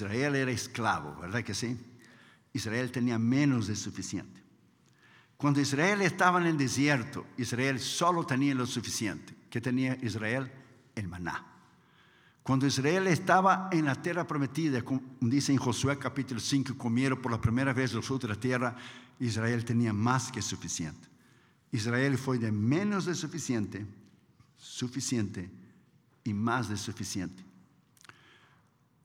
Israel era esclavo, ¿verdad que sí? Israel tenía menos de suficiente. Cuando Israel estaba en el desierto, Israel solo tenía lo suficiente. ¿Qué tenía Israel? El maná. Cuando Israel estaba en la tierra prometida, dice en Josué capítulo 5, comieron por la primera vez los frutos de la tierra, Israel tenía más que suficiente. Israel fue de menos de suficiente, suficiente y más de suficiente.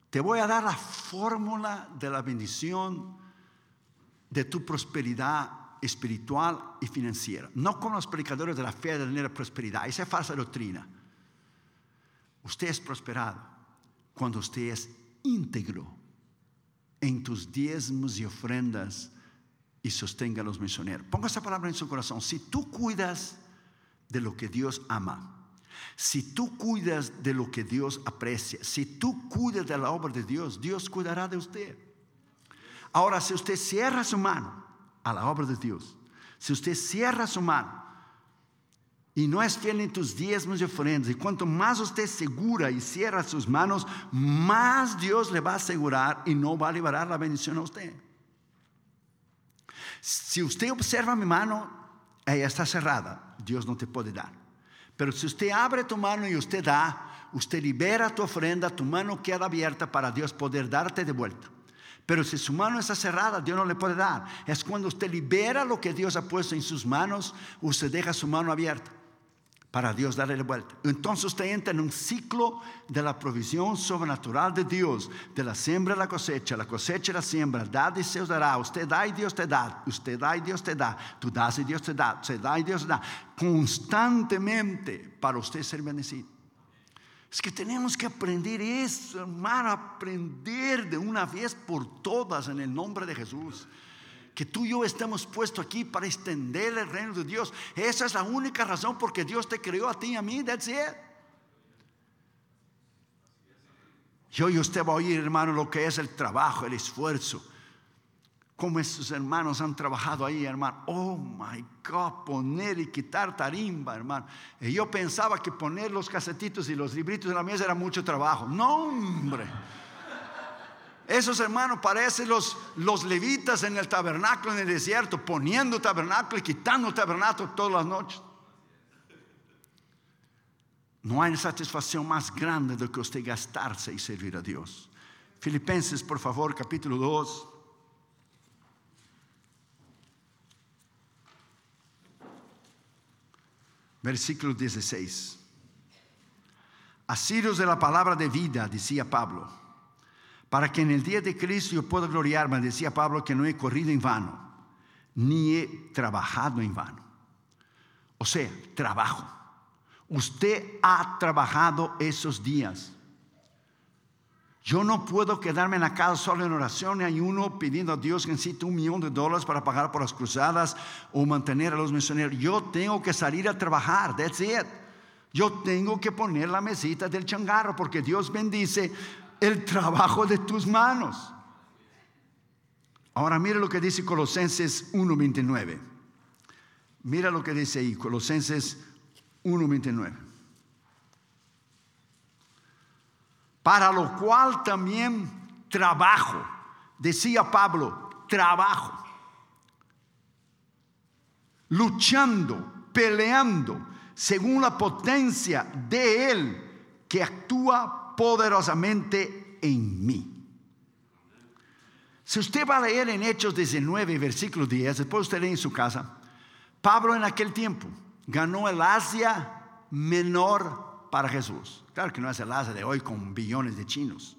Te voy a dar la fórmula de la bendición de tu prosperidad espiritual y financiera. No con los predicadores de la fe de la prosperidad. Esa es falsa doctrina. Usted es prosperado cuando usted es íntegro en tus diezmos y ofrendas y sostenga a los misioneros. Ponga esa palabra en su corazón. Si tú cuidas de lo que Dios ama, si tú cuidas de lo que Dios aprecia, si tú cuidas de la obra de Dios, Dios cuidará de usted. Ahora, si usted cierra su mano a la obra de Dios, si usted cierra su mano y no es fiel en tus diezmos y ofrendas, y cuanto más usted segura y cierra sus manos, más Dios le va a asegurar y no va a liberar la bendición a usted. Si usted observa mi mano, ella está cerrada, Dios no te puede dar. Pero si usted abre tu mano y usted da, usted libera tu ofrenda, tu mano queda abierta para Dios poder darte de vuelta. Pero si su mano está cerrada, Dios no le puede dar. Es cuando usted libera lo que Dios ha puesto en sus manos, usted deja su mano abierta para Dios darle la vuelta. Entonces usted entra en un ciclo de la provisión sobrenatural de Dios, de la siembra y la cosecha, la cosecha y la siembra, da y se os dará, usted da y Dios te da, usted da y Dios te da, tú das y Dios te da, usted da y Dios te da, constantemente para usted ser bendecido. Es que tenemos que aprender eso, hermano, aprender de una vez por todas en el nombre de Jesús que tú y yo estamos puestos aquí para extender el reino de Dios. Esa es la única razón porque Dios te creó a ti y a mí. That's it. Yo y usted va a oír, hermano, lo que es el trabajo, el esfuerzo. Como esos hermanos han trabajado ahí, hermano. Oh my God, poner y quitar tarimba, hermano. Yo pensaba que poner los casetitos y los libritos en la mesa era mucho trabajo. No, hombre. Esos hermanos parecen los, levitas en el tabernáculo en el desierto, poniendo tabernáculo y quitando tabernáculo todas las noches. No hay satisfacción más grande de que usted gastarse y servir a Dios. Filipenses, por favor, capítulo 2. Versículo 16. Asiros de la palabra de vida, decía Pablo para que en el día de Cristo yo pueda gloriarme, decía Pablo, que no he corrido en vano, ni he trabajado en vano. O sea, trabajo. Usted ha trabajado esos días. Yo no puedo quedarme en la casa solo en oración y ayuno pidiendo a Dios que necesite un millón de dólares para pagar por las cruzadas o mantener a los misioneros. Yo tengo que salir a trabajar. That's it. Yo tengo que poner la mesita del changarro porque Dios bendice el trabajo de tus manos. Ahora mira lo que dice Colosenses 1.29. Mira lo que dice ahí, Colosenses 1.29. Para lo cual también trabajo, decía Pablo, trabajo, luchando, peleando, según la potencia de Él que actúa poderosamente en mí. Si usted va a leer en Hechos 19, versículo 10, después usted lee en su casa, Pablo en aquel tiempo ganó el Asia menor para Jesús. Claro que no es el Asia de hoy con billones de chinos,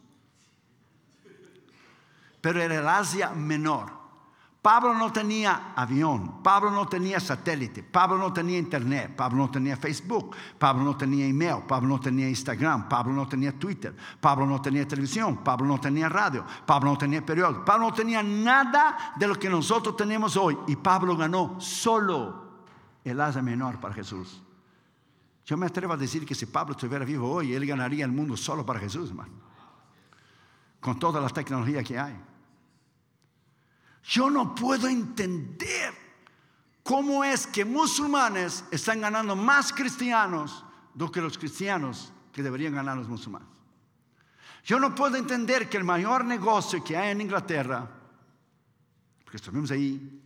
pero era el Asia menor. Pablo no tenía avión, Pablo no tenía satélite, Pablo no tenía internet, Pablo no tenía Facebook, Pablo no tenía email, Pablo no tenía Instagram, Pablo no tenía Twitter, Pablo no tenía televisión, Pablo no tenía radio, Pablo no tenía periódico, Pablo no tenía nada de lo que nosotros tenemos hoy. Y Pablo ganó solo el asa menor para Jesús. Yo me atrevo a decir que si Pablo estuviera vivo hoy, él ganaría el mundo solo para Jesús, hermano. Con toda la tecnología que hay. Yo no puedo entender cómo es que musulmanes están ganando más cristianos do que los cristianos que deberían ganar los musulmanes. Yo no puedo entender que el mayor negocio que hay en Inglaterra, porque estuvimos ahí,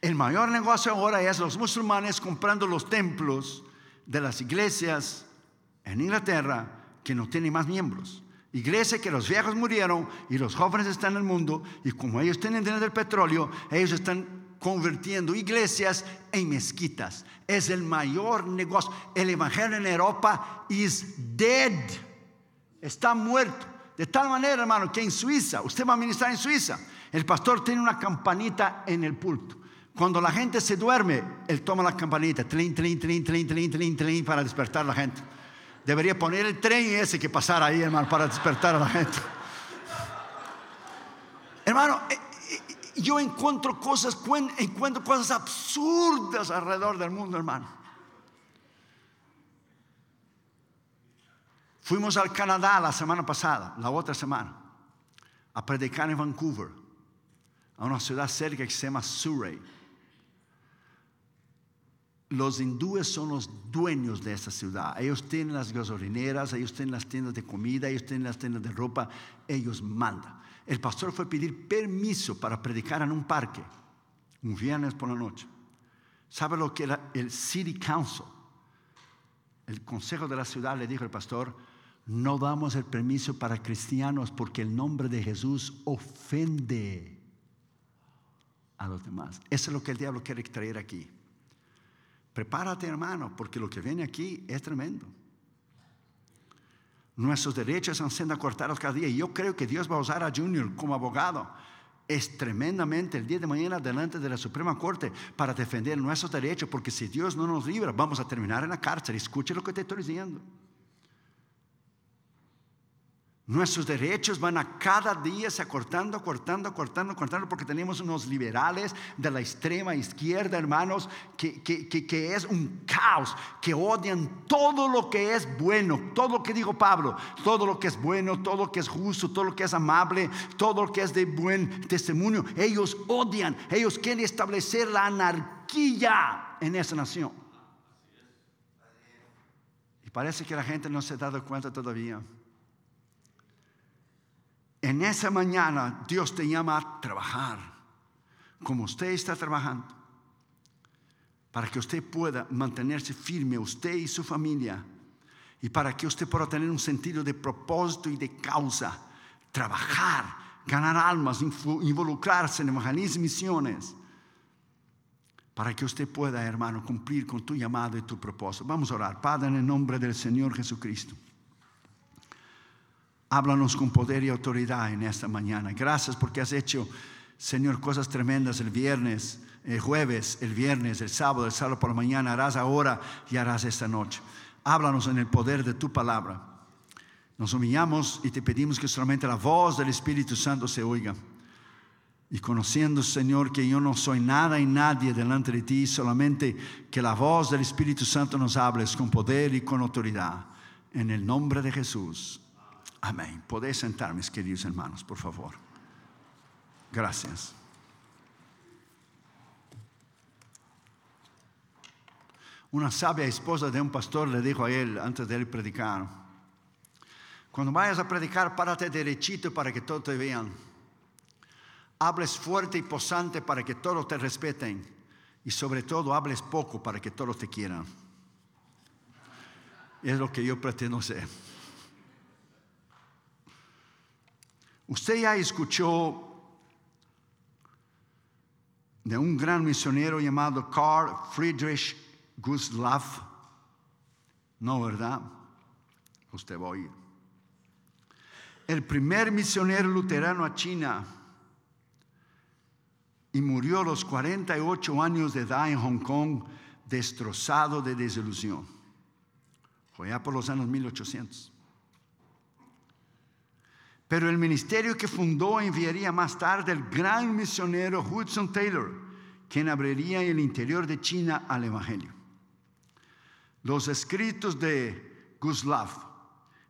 el mayor negocio ahora es los musulmanes comprando los templos de las iglesias en Inglaterra que no tienen más miembros. Iglesia que los viejos murieron y los jóvenes están en el mundo y como ellos tienen dinero del petróleo, ellos están convirtiendo iglesias en mezquitas. Es el mayor negocio. El evangelio en Europa is dead. Está muerto. De tal manera, hermano, que en Suiza, usted va a ministrar en Suiza, el pastor tiene una campanita en el pulto. Cuando la gente se duerme, él toma la campanita, tlin, tlin, para despertar a la gente. Debería poner el tren ese que pasara ahí, hermano, para despertar a la gente. hermano, eh, eh, yo encuentro cosas, encuentro cosas absurdas alrededor del mundo, hermano. Fuimos al Canadá la semana pasada, la otra semana, a predicar en Vancouver, a una ciudad cerca que se llama Surrey los hindúes son los dueños de esta ciudad. Ellos tienen las gasolineras, ellos tienen las tiendas de comida, ellos tienen las tiendas de ropa, ellos mandan. El pastor fue a pedir permiso para predicar en un parque, un viernes por la noche. ¿Sabe lo que era el City Council? El consejo de la ciudad le dijo al pastor, no damos el permiso para cristianos porque el nombre de Jesús ofende a los demás. Eso es lo que el diablo quiere traer aquí. Prepárate, hermano, porque lo que viene aquí es tremendo. Nuestros derechos han sido cortados cada día. Y yo creo que Dios va a usar a Junior como abogado. Es tremendamente el día de mañana delante de la Suprema Corte para defender nuestros derechos, porque si Dios no nos libra, vamos a terminar en la cárcel. Escuche lo que te estoy diciendo. Nuestros derechos van a cada día se acortando, cortando, cortando, cortando, porque tenemos unos liberales de la extrema izquierda, hermanos, que, que, es un caos, que odian todo lo que es bueno, todo lo que dijo Pablo, todo lo que es bueno, todo lo que es justo, todo lo que es amable, todo lo que es de buen testimonio. Ellos odian, ellos quieren establecer la anarquía en esa nación. Y parece que la gente no se ha dado cuenta todavía. En esa mañana Dios te llama a trabajar, como usted está trabajando, para que usted pueda mantenerse firme, usted y su familia, y para que usted pueda tener un sentido de propósito y de causa, trabajar, ganar almas, involucrarse en evangelismo y misiones, para que usted pueda, hermano, cumplir con tu llamado y tu propósito. Vamos a orar, Padre, en el nombre del Señor Jesucristo. Háblanos con poder y autoridad en esta mañana. Gracias porque has hecho, Señor, cosas tremendas el viernes, el jueves, el viernes, el sábado, el sábado por la mañana. Harás ahora y harás esta noche. Háblanos en el poder de tu palabra. Nos humillamos y te pedimos que solamente la voz del Espíritu Santo se oiga. Y conociendo, Señor, que yo no soy nada y nadie delante de ti, solamente que la voz del Espíritu Santo nos hables con poder y con autoridad. En el nombre de Jesús. Amén. Podéis sentar, mis queridos hermanos, por favor. Gracias. Una sabia esposa de un pastor le dijo a él antes de él predicar, cuando vayas a predicar, párate derechito para que todos te vean. Hables fuerte y posante para que todos te respeten. Y sobre todo, hables poco para que todos te quieran. Es lo que yo pretendo ser. Usted ya escuchó de un gran misionero llamado Carl Friedrich Gustav. No, ¿verdad? Usted va a oír. El primer misionero luterano a China y murió a los 48 años de edad en Hong Kong, destrozado de desilusión. Fue ya por los años 1800. Pero el ministerio que fundó enviaría más tarde el gran misionero Hudson Taylor, quien abriría el interior de China al Evangelio. Los escritos de Guslav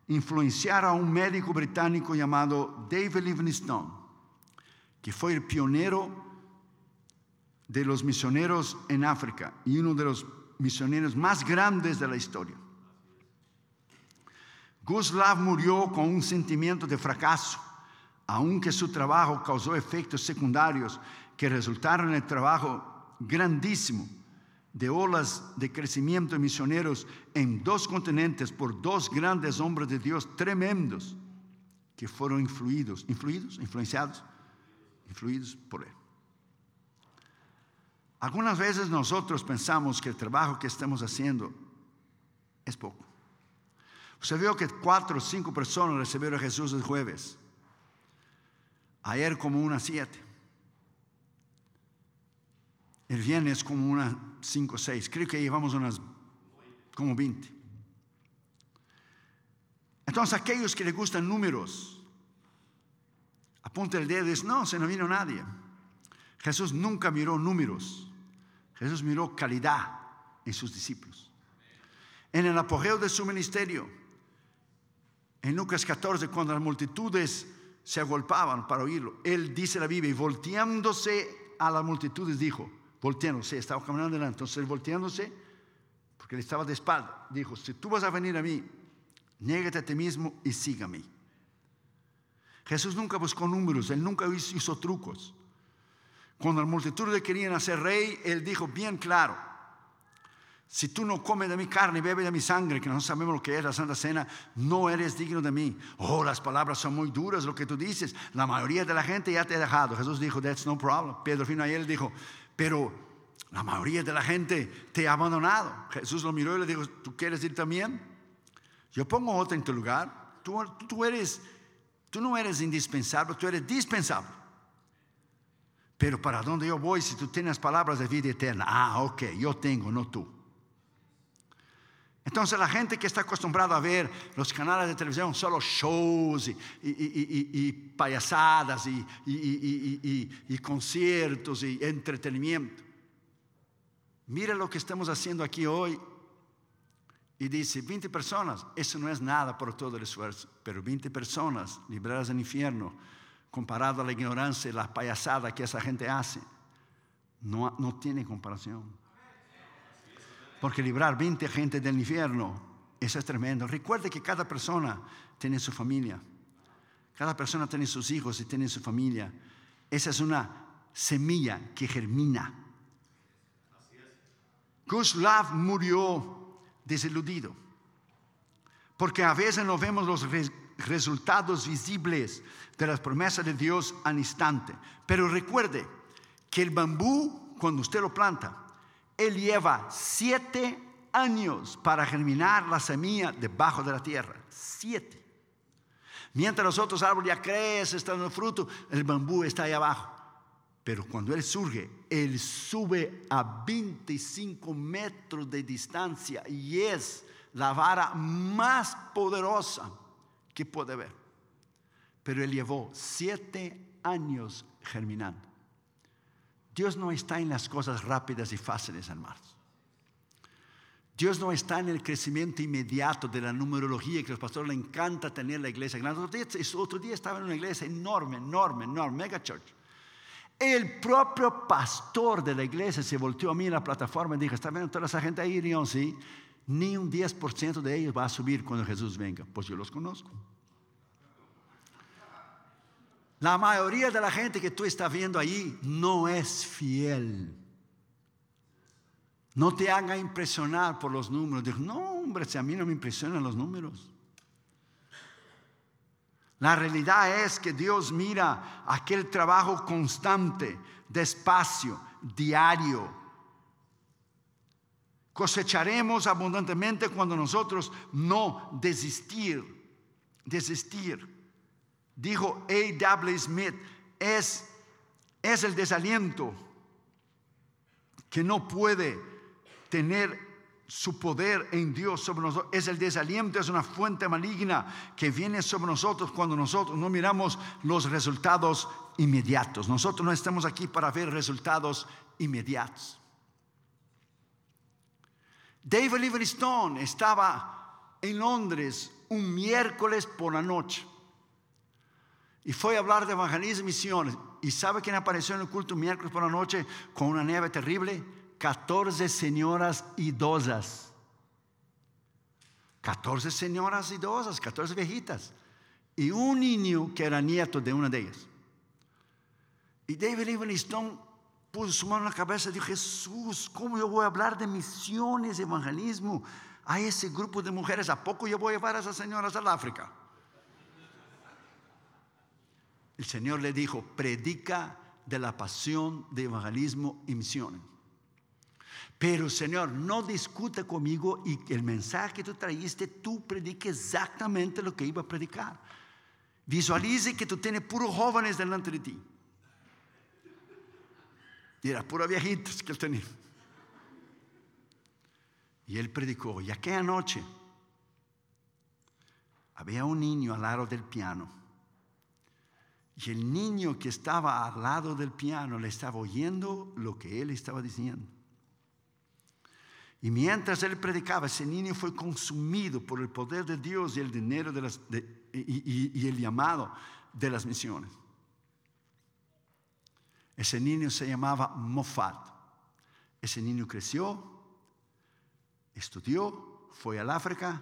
influenciaron a un médico británico llamado David Livingstone, que fue el pionero de los misioneros en África y uno de los misioneros más grandes de la historia. Guslav murió con un sentimiento de fracaso, aunque su trabajo causó efectos secundarios que resultaron en el trabajo grandísimo de olas de crecimiento de misioneros en dos continentes por dos grandes hombres de Dios tremendos que fueron influidos, influidos, influenciados, influidos por él. Algunas veces nosotros pensamos que el trabajo que estamos haciendo es poco. Usted vio que cuatro o cinco personas recibieron a Jesús el jueves. Ayer como unas siete. El viernes como unas cinco o seis. Creo que llevamos unas como 20. Entonces aquellos que les gustan números, apunta el dedo y dice, no, se no vino nadie. Jesús nunca miró números. Jesús miró calidad en sus discípulos. En el apogeo de su ministerio, en Lucas 14, cuando las multitudes se agolpaban para oírlo, él dice la Biblia, y volteándose a las multitudes dijo, volteándose, estaba caminando delante, entonces volteándose, porque él estaba de espalda, dijo, si tú vas a venir a mí, niégate a ti mismo y sígame. Jesús nunca buscó números, él nunca hizo trucos. Cuando las multitudes le querían hacer rey, él dijo bien claro, si tú no comes de mi carne y bebes de mi sangre, que no sabemos lo que es la Santa Cena, no eres digno de mí. Oh, las palabras son muy duras, lo que tú dices. La mayoría de la gente ya te ha dejado. Jesús dijo, that's no problem. Pedro vino a él dijo, pero la mayoría de la gente te ha abandonado. Jesús lo miró y le dijo, ¿tú quieres ir también? Yo pongo otro en tu lugar. Tú, tú, eres, tú no eres indispensable, tú eres dispensable. Pero para dónde yo voy si tú tienes palabras de vida eterna? Ah, ok, yo tengo, no tú. Entonces la gente que está acostumbrada a ver los canales de televisión solo shows y, payasadas y, conciertos y entretenimiento. Mira lo que estamos haciendo aquí hoy y dice 20 personas, eso no es nada por todo el esfuerzo, pero 20 personas libradas del infierno comparado a la ignorancia y la payasada que esa gente hace, no, no tiene comparación. Porque librar 20 gente del infierno, eso es tremendo. Recuerde que cada persona tiene su familia. Cada persona tiene sus hijos y tiene su familia. Esa es una semilla que germina. Guslav murió desiludido. Porque a veces no vemos los resultados visibles de las promesas de Dios al instante. Pero recuerde que el bambú, cuando usted lo planta, lleva siete años para germinar la semilla debajo de la tierra. Siete. Mientras los otros árboles ya crecen, están dando fruto, el bambú está ahí abajo. Pero cuando él surge, él sube a 25 metros de distancia y es la vara más poderosa que puede ver. Pero él llevó siete años germinando. Dios no está en las cosas rápidas y fáciles, hermanos. Dios no está en el crecimiento inmediato de la numerología que a los pastores les encanta tener la iglesia grande. Otro día, otro día estaba en una iglesia enorme, enorme, enorme, mega church. El propio pastor de la iglesia se volteó a mí en la plataforma y dijo, ¿está viendo toda esa gente ahí? Y sí, ni un 10% de ellos va a subir cuando Jesús venga. Pues yo los conozco. La mayoría de la gente que tú estás viendo allí no es fiel. No te haga impresionar por los números. no, hombre, si a mí no me impresionan los números. La realidad es que Dios mira aquel trabajo constante, despacio, diario. Cosecharemos abundantemente cuando nosotros no desistir, desistir dijo A. W. Smith, es, es el desaliento que no puede tener su poder en Dios sobre nosotros. Es el desaliento, es una fuente maligna que viene sobre nosotros cuando nosotros no miramos los resultados inmediatos. Nosotros no estamos aquí para ver resultados inmediatos. David Livingstone estaba en Londres un miércoles por la noche. Y fue a hablar de evangelismo y misiones. ¿Y sabe quién apareció en el culto miércoles por la noche con una nieve terrible? 14 señoras idosas. 14 señoras idosas, 14 viejitas, y un niño que era nieto de una de ellas. Y David Livingstone puso su mano en la cabeza y dijo, Jesús, ¿cómo yo voy a hablar de misiones, evangelismo a ese grupo de mujeres? ¿A poco yo voy a llevar a esas señoras al África? El Señor le dijo, predica de la pasión de evangelismo y misiones. Pero Señor, no discuta conmigo y el mensaje que tú trajiste, tú predique exactamente lo que iba a predicar. Visualice que tú tienes puros jóvenes delante de ti. Y pura viejitas que él tenía. Y él predicó. Y aquella noche había un niño al lado del piano y el niño que estaba al lado del piano le estaba oyendo lo que él estaba diciendo. Y mientras él predicaba, ese niño fue consumido por el poder de Dios y el dinero de las, y, el llamado de las misiones. Ese niño se llamaba Moffat. Ese niño creció, estudió, fue al África,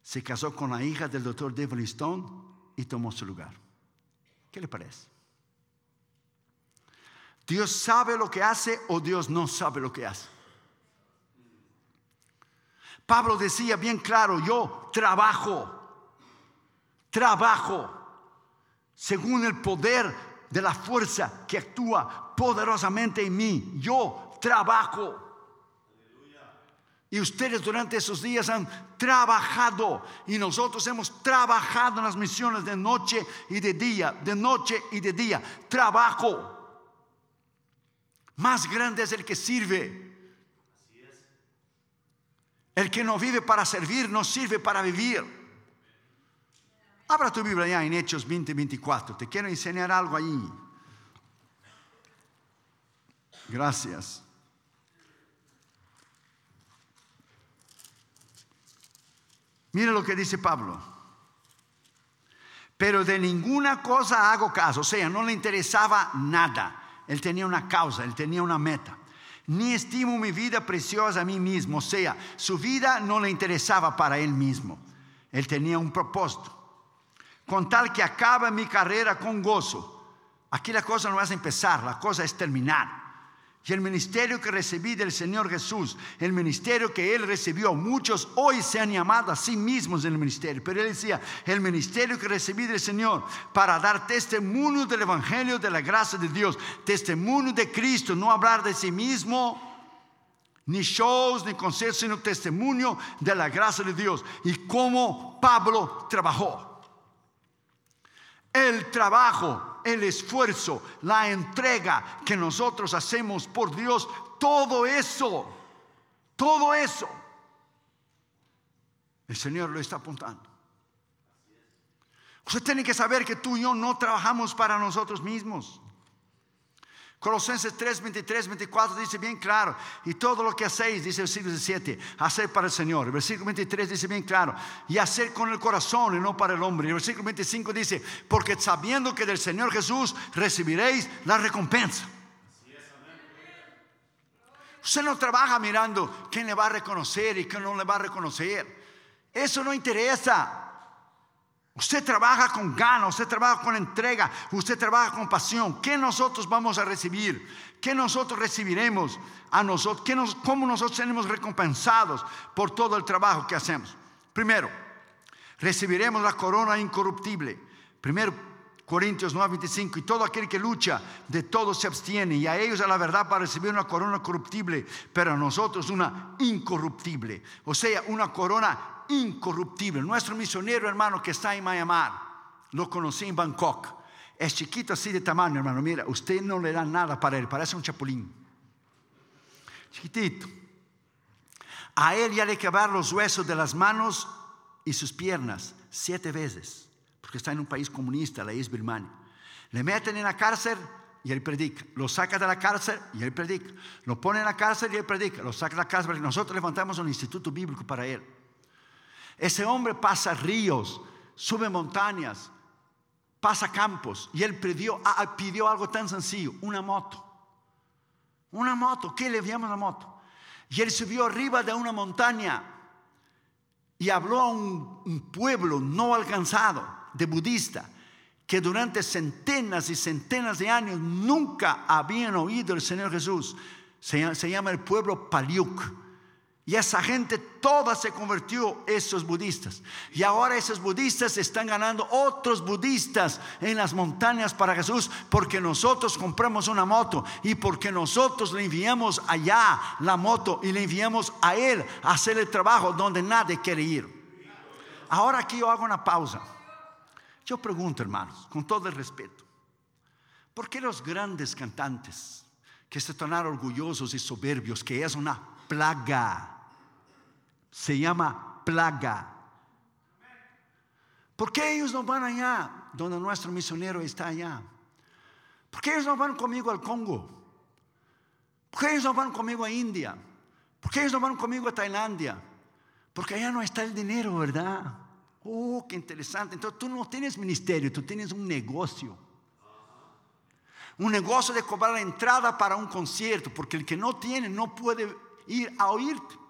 se casó con la hija del doctor Devon Stone y tomó su lugar. ¿Qué le parece? ¿Dios sabe lo que hace o Dios no sabe lo que hace? Pablo decía bien claro, yo trabajo, trabajo según el poder de la fuerza que actúa poderosamente en mí. Yo trabajo. Y ustedes durante esos días han trabajado y nosotros hemos trabajado en las misiones de noche y de día, de noche y de día. Trabajo. Más grande es el que sirve. El que no vive para servir, no sirve para vivir. Abra tu Biblia ya en Hechos 20, 24. Te quiero enseñar algo ahí. Gracias. Mire lo que dice Pablo. Pero de ninguna cosa hago caso, o sea, no le interesaba nada. Él tenía una causa, él tenía una meta. Ni estimo mi vida preciosa a mí mismo, o sea, su vida no le interesaba para él mismo. Él tenía un propósito. Con tal que acabe mi carrera con gozo. Aquí la cosa no es empezar, la cosa es terminar. Y el ministerio que recibí del Señor Jesús, el ministerio que Él recibió, muchos hoy se han llamado a sí mismos en el ministerio. Pero Él decía, el ministerio que recibí del Señor para dar testimonio del Evangelio de la gracia de Dios, testimonio de Cristo, no hablar de sí mismo, ni shows, ni conciertos, sino testimonio de la gracia de Dios. Y cómo Pablo trabajó. El trabajo el esfuerzo, la entrega que nosotros hacemos por Dios, todo eso, todo eso, el Señor lo está apuntando. Usted tiene que saber que tú y yo no trabajamos para nosotros mismos. Colosenses 3, 23, 24 dice bien claro, y todo lo que hacéis, dice el versículo 17, hacer para el Señor. El versículo 23 dice bien claro, y hacer con el corazón y no para el hombre. El versículo 25 dice, porque sabiendo que del Señor Jesús recibiréis la recompensa. Usted no trabaja mirando quién le va a reconocer y quién no le va a reconocer. Eso no interesa. Usted trabaja con ganas, usted trabaja con entrega, usted trabaja con pasión. ¿Qué nosotros vamos a recibir? ¿Qué nosotros recibiremos a nosotros? ¿Qué ¿Cómo nosotros seremos recompensados por todo el trabajo que hacemos? Primero, recibiremos la corona incorruptible. Primero Corintios 9:25, y todo aquel que lucha, de todo se abstiene, y a ellos a la verdad para recibir una corona corruptible, pero a nosotros una incorruptible, o sea, una corona incorruptible. Nuestro misionero hermano que está en Myanmar, lo conocí en Bangkok. Es chiquito así de tamaño, hermano. Mira, usted no le da nada para él, parece un chapulín. Chiquitito. A él ya le quebrar los huesos de las manos y sus piernas siete veces, porque está en un país comunista, la isla Birmania. Le meten en la cárcel y él predica. Lo saca de la cárcel y él predica. Lo pone en la cárcel y él predica. Lo saca de la cárcel. Nosotros levantamos un instituto bíblico para él. Ese hombre pasa ríos, sube montañas, pasa campos y él pidió, algo tan sencillo, una moto. Una moto, ¿qué le llama la moto? Y él subió arriba de una montaña y habló a un, un pueblo no alcanzado de budista que durante centenas y centenas de años nunca habían oído el Señor Jesús. Se, se llama el pueblo Paliuk. Y esa gente toda se convirtió esos budistas. Y ahora esos budistas están ganando otros budistas en las montañas para Jesús porque nosotros compramos una moto y porque nosotros le enviamos allá la moto y le enviamos a él a hacer el trabajo donde nadie quiere ir. Ahora aquí yo hago una pausa. Yo pregunto, hermanos, con todo el respeto, ¿por qué los grandes cantantes que se tornaron orgullosos y soberbios, que es una plaga, se llama plaga. ¿Por qué ellos no van allá donde nuestro misionero está allá? ¿Por qué ellos no van conmigo al Congo? ¿Por qué ellos no van conmigo a India? ¿Por qué ellos no van conmigo a Tailandia? Porque allá no está el dinero, ¿verdad? Oh, qué interesante. Entonces tú no tienes ministerio, tú tienes un negocio. Un negocio de cobrar la entrada para un concierto, porque el que no tiene no puede ir a oírte.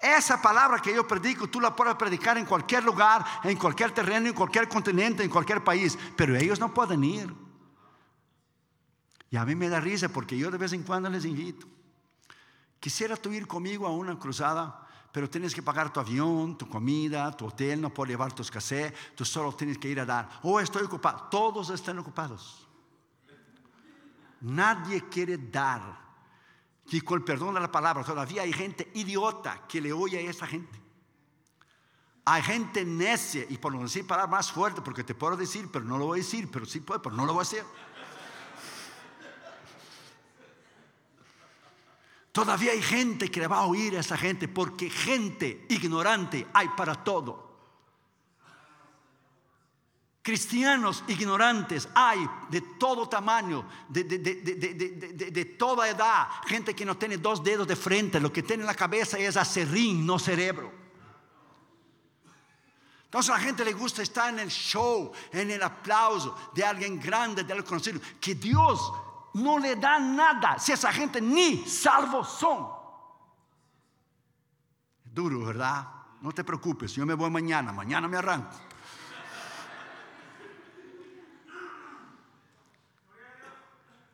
Esa palabra que yo predico, tú la puedes predicar en cualquier lugar, en cualquier terreno, en cualquier continente, en cualquier país, pero ellos no pueden ir. Y a mí me da risa porque yo de vez en cuando les invito. Quisiera tú ir conmigo a una cruzada, pero tienes que pagar tu avión, tu comida, tu hotel, no puedes llevar tu escasez, tú solo tienes que ir a dar. Oh, estoy ocupado. Todos están ocupados. Nadie quiere dar y con el perdón de la palabra, todavía hay gente idiota que le oye a esa gente. Hay gente necia, y por no decir palabras más fuerte, porque te puedo decir, pero no lo voy a decir, pero sí puedo, pero no lo voy a hacer. Todavía hay gente que le va a oír a esa gente, porque gente ignorante hay para todo. Cristianos ignorantes hay de todo tamaño, de, toda edad, gente que no tiene dos dedos de frente, lo que tiene en la cabeza es acerrín, no cerebro. Entonces a la gente le gusta estar en el show, en el aplauso de alguien grande, de alguien conocido, que Dios no le da nada si esa gente ni salvo son. Duro, ¿verdad? No te preocupes, yo me voy mañana, mañana me arranco.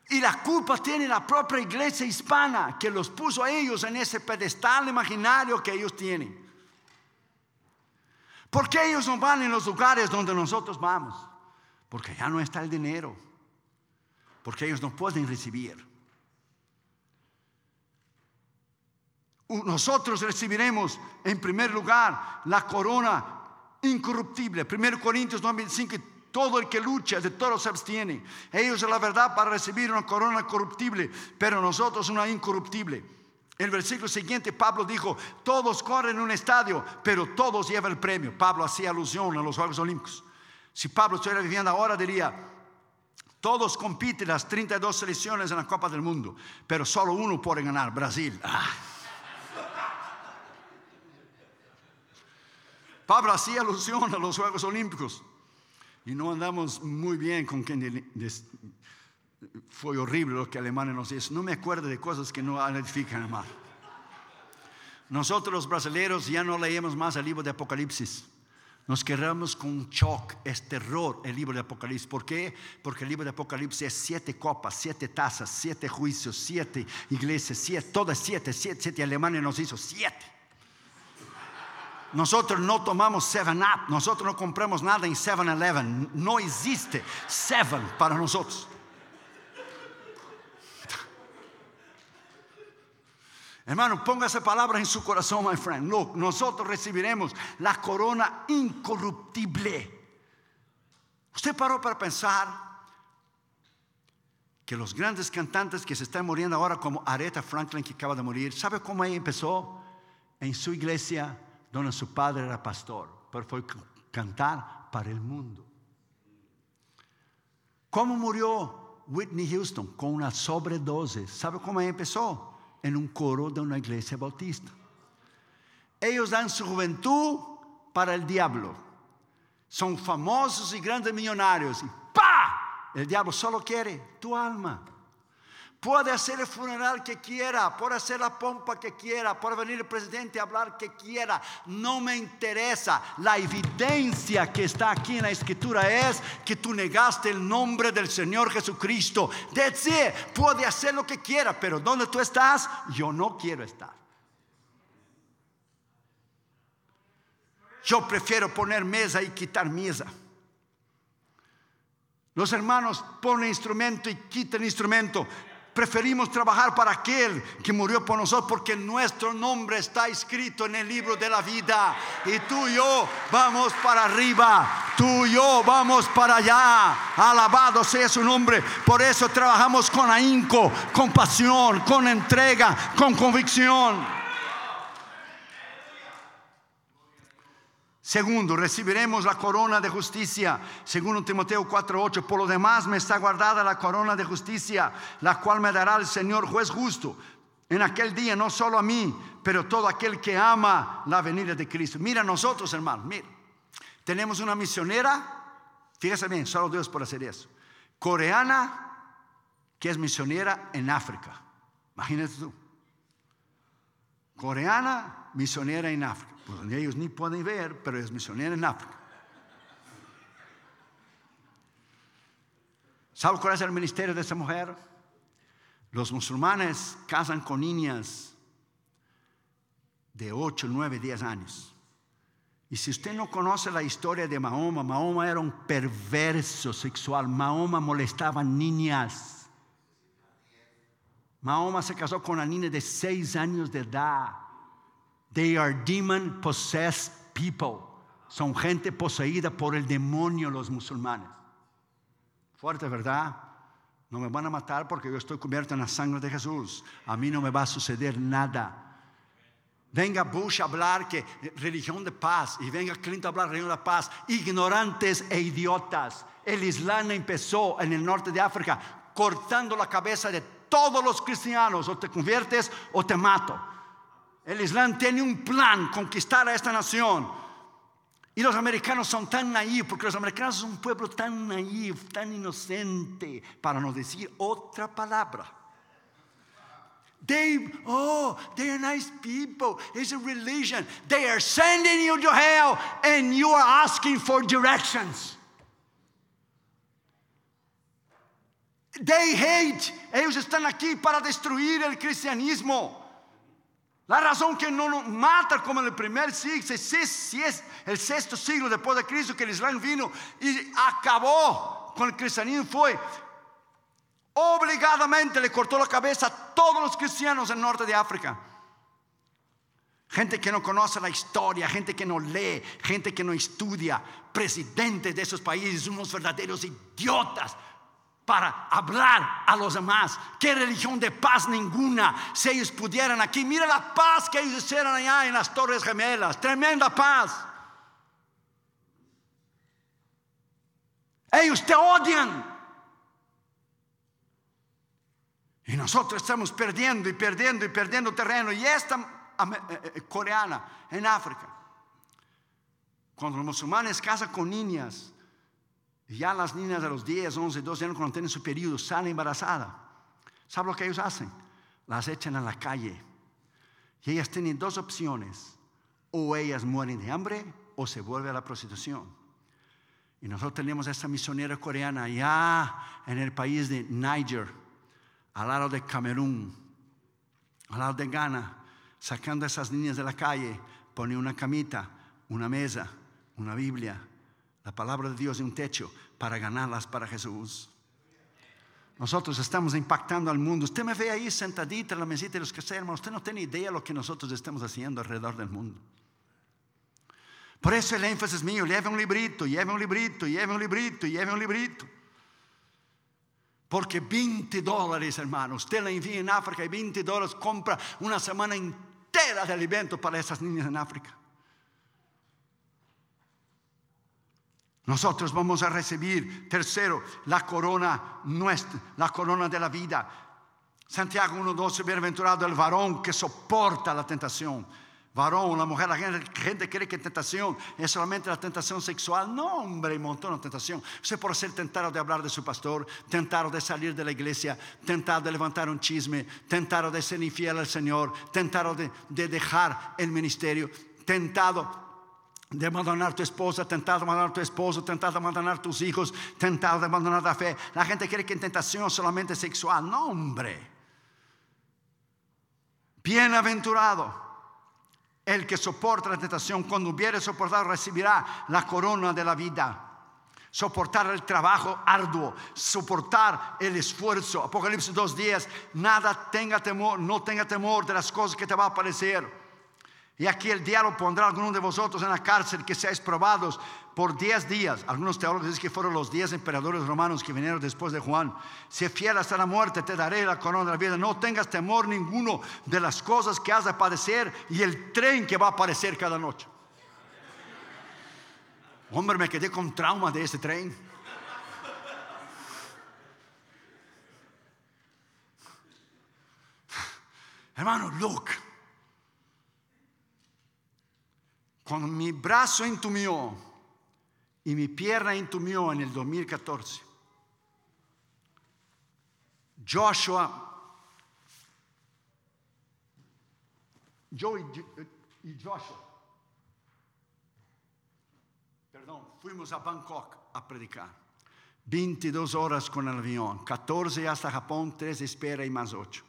Y la culpa tiene la propia iglesia hispana que los puso a ellos en ese pedestal imaginario que ellos tienen. ¿Por qué ellos no van en los lugares donde nosotros vamos? Porque ya no está el dinero. Porque ellos no pueden recibir. Nosotros recibiremos en primer lugar la corona incorruptible. 1 Corintios 95 todo el que lucha de todo se abstiene. Ellos la verdad para recibir una corona corruptible, pero nosotros una incorruptible. El versículo siguiente Pablo dijo, todos corren en un estadio, pero todos llevan el premio. Pablo hacía alusión a los Juegos Olímpicos. Si Pablo estuviera viviendo ahora diría, todos compiten las 32 selecciones en la Copa del Mundo, pero solo uno puede ganar, Brasil. Ah. Pablo hacía alusión a los Juegos Olímpicos. Y no andamos muy bien con quien fue horrible lo que Alemania nos hizo. No me acuerdo de cosas que no edifican mal. Nosotros los brasileños ya no leemos más el libro de Apocalipsis. Nos quedamos con shock, es terror el libro de Apocalipsis. ¿Por qué? Porque el libro de Apocalipsis es siete copas, siete tazas, siete juicios, siete iglesias, siete, todas siete, siete, siete. Alemania nos hizo siete. Nosotros no tomamos Seven Up, nosotros no compramos nada en Seven Eleven. No existe Seven para nosotros. Hermano, ponga esa palabra en su corazón, my friend. Look, nosotros recibiremos la corona incorruptible. Usted paró para pensar que los grandes cantantes que se están muriendo ahora, como Aretha Franklin, que acaba de morir, ¿sabe cómo ella empezó? En su iglesia donde su padre era pastor, pero fue cantar para el mundo. ¿Cómo murió Whitney Houston? Con una sobredosis. ¿Sabe cómo empezó? En un coro de una iglesia bautista. Ellos dan su juventud para el diablo. Son famosos y grandes millonarios. Y ¡pa! El diablo solo quiere tu alma. Puede hacer el funeral que quiera, puede hacer la pompa que quiera, puede venir el presidente a hablar que quiera. No me interesa. La evidencia que está aquí en la escritura es que tú negaste el nombre del Señor Jesucristo. Decir, puede hacer lo que quiera, pero donde tú estás, yo no quiero estar. Yo prefiero poner mesa y quitar mesa. Los hermanos ponen instrumento y quitan instrumento preferimos trabajar para aquel que murió por nosotros porque nuestro nombre está escrito en el libro de la vida. Y tú y yo vamos para arriba, tú y yo vamos para allá. Alabado sea su nombre. Por eso trabajamos con ahínco, con pasión, con entrega, con convicción. Segundo, recibiremos la corona de justicia. Segundo Timoteo 4:8. Por lo demás me está guardada la corona de justicia, la cual me dará el Señor juez justo. En aquel día, no solo a mí, pero todo aquel que ama la venida de Cristo. Mira nosotros, hermanos, mira. Tenemos una misionera, fíjese bien, solo Dios por hacer eso. Coreana, que es misionera en África. Imagínate tú. Coreana, misionera en África. Pues ellos ni pueden ver, pero es misionera en África. ¿Sabe cuál es el ministerio de esa mujer? Los musulmanes casan con niñas de 8, 9, 10 años. Y si usted no conoce la historia de Mahoma, Mahoma era un perverso sexual. Mahoma molestaba niñas. Mahoma se casó con una niña de 6 años de edad. They are demon possessed people. Son gente poseída por el demonio los musulmanes. Fuerte, ¿verdad? No me van a matar porque yo estoy cubierto en la sangre de Jesús. A mí no me va a suceder nada. Venga Bush a hablar que religión de paz y venga Clinton a hablar religión de paz. Ignorantes e idiotas. El Islam empezó en el norte de África cortando la cabeza de todos los cristianos. O te conviertes o te mato. El Islam tiene un plan, conquistar a esta nación. Y los americanos son tan naivos, porque los americanos son un pueblo tan naivo, tan inocente, para no decir otra palabra. They, oh, they are nice people. It's a religion. They are sending you to hell, and you are asking for directions. They hate. Ellos están aquí para destruir el cristianismo. La razón que no nos mata como en el primer siglo, si es el sexto siglo después de Cristo que el Islam vino y acabó con el cristianismo fue obligadamente le cortó la cabeza a todos los cristianos del norte de África. Gente que no conoce la historia, gente que no lee, gente que no estudia, presidentes de esos países, unos verdaderos idiotas para hablar a los demás. ¿Qué religión de paz ninguna? Si ellos pudieran aquí, mira la paz que ellos hicieron allá en las Torres Gemelas. Tremenda paz. Ellos te odian. Y nosotros estamos perdiendo y perdiendo y perdiendo terreno. Y esta eh, eh, coreana en África, cuando los musulmanes casan con niñas, ya las niñas de los 10, 11, 12 años cuando tienen su periodo salen embarazadas. ¿Sabe lo que ellos hacen? Las echan a la calle. Y ellas tienen dos opciones. O ellas mueren de hambre o se vuelve a la prostitución. Y nosotros tenemos esta misionera coreana allá en el país de Niger, al lado de Camerún, al lado de Ghana, sacando a esas niñas de la calle, pone una camita, una mesa, una Biblia, la palabra de Dios en un techo para ganarlas para Jesús. Nosotros estamos impactando al mundo. Usted me ve ahí sentadita en la mesita de los que hermano. Usted no tiene idea de lo que nosotros estamos haciendo alrededor del mundo. Por eso el énfasis mío, lleve un librito, lleve un librito, lleve un librito, lleve un librito. Porque 20 dólares, hermano, usted la envía en África y 20 dólares compra una semana entera de alimento para esas niñas en África. Nosotros vamos a recibir, tercero, la corona nuestra, la corona de la vida. Santiago 1.12, bienaventurado el varón que soporta la tentación, varón, una mujer, la gente, cree que tentación es solamente la tentación sexual. No, hombre, un montón de tentación. Usted puede ser tentado de hablar de su pastor, tentado de salir de la iglesia, tentado de levantar un chisme, tentado de ser infiel al Señor, tentado de, de dejar el ministerio, tentado de abandonar tu esposa, tentado de abandonar tu esposo, tentado de abandonar tus hijos, tentado de abandonar la fe. La gente cree que en tentación solamente sexual. No, hombre. Bienaventurado el que soporta la tentación, cuando hubiere soportado, recibirá la corona de la vida. Soportar el trabajo arduo, soportar el esfuerzo. Apocalipsis 2 días, nada tenga temor, no tenga temor de las cosas que te va a aparecer. Y aquí el diablo pondrá a algunos de vosotros en la cárcel que seáis probados por diez días. Algunos teólogos dicen que fueron los diez emperadores romanos que vinieron después de Juan. Si fiel hasta la muerte, te daré la corona de la vida. No tengas temor ninguno de las cosas que has de padecer y el tren que va a aparecer cada noche. Hombre, me quedé con trauma de ese tren. Hermano, look. Cuando mi brazo entumió y mi pierna entumió en el 2014, Joshua, yo y, Joshua, perdón, fuimos a Bangkok a predicar. 22 horas con el avión, 14 hasta Japón, 3 espera y más 8.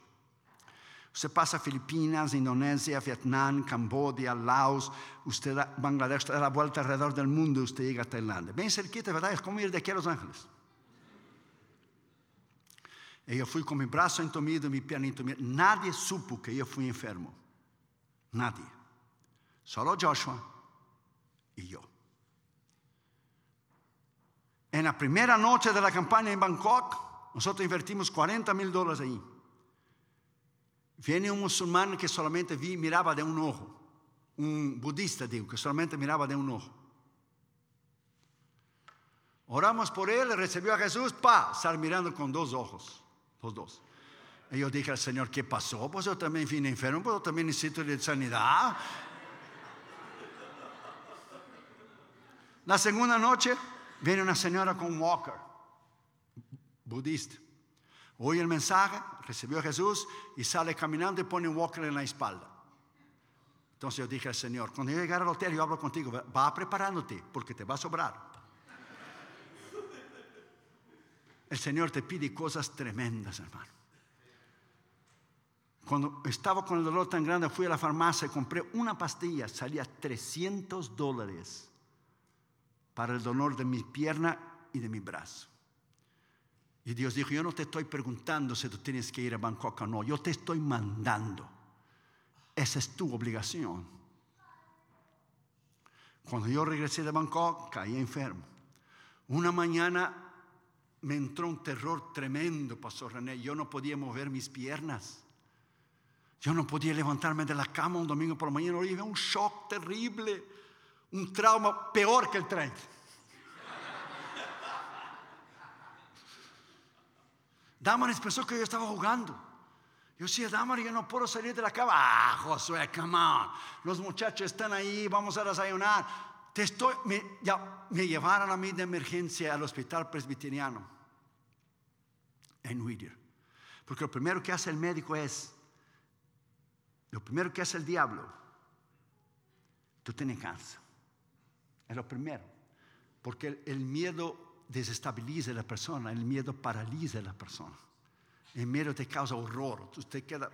Usted pasa Filipinas, Indonesia, Vietnam, Cambodia, Laos, usted da Bangladesh, da la vuelta alrededor del mundo, usted llega a Tailandia. Bien cerquita, ¿verdad? Es como ir de aquí a Los Ángeles. Y yo fui con mi brazo entumido y mi pierna entumida. Nadie supo que yo fui enfermo. Nadie. Solo Joshua y yo. En la primera noche de la campaña Bangkok, nosotros invertimos 40 mil dólares ahí. Viene un musulmán que solamente vi, miraba de un ojo. Un budista, digo, que solamente miraba de un ojo. Oramos por él, recibió a Jesús, pa, estar mirando con dos ojos, los dos. Y yo dije al Señor, ¿qué pasó? Pues yo también vine enfermo, pues yo también necesito de sanidad. La segunda noche viene una señora con un walker, budista. Oye el mensaje, recibió Jesús y sale caminando y pone un walker en la espalda. Entonces yo dije al Señor, cuando yo llegue al hotel yo hablo contigo, va preparándote porque te va a sobrar. El Señor te pide cosas tremendas, hermano. Cuando estaba con el dolor tan grande, fui a la farmacia y compré una pastilla, salía 300 dólares para el dolor de mi pierna y de mi brazo. Y Dios dijo, yo no te estoy preguntando si tú tienes que ir a Bangkok o no, yo te estoy mandando. Esa es tu obligación. Cuando yo regresé de Bangkok, caí enfermo. Una mañana me entró un terror tremendo, Pastor René. Yo no podía mover mis piernas. Yo no podía levantarme de la cama un domingo por la mañana. Oí un shock terrible, un trauma peor que el tren. Damaris pensó que yo estaba jugando. Yo decía, Damaris, yo no puedo salir de la cama. Ah, Josué, come on. Los muchachos están ahí, vamos a desayunar. Te estoy, me, ya, me llevaron a mí de emergencia al hospital presbiteriano en Whittier. Porque lo primero que hace el médico es, lo primero que hace el diablo, tú tienes cáncer. Es lo primero. Porque el miedo desestabiliza a la persona, el miedo paraliza a la persona. El miedo te causa horror, usted queda...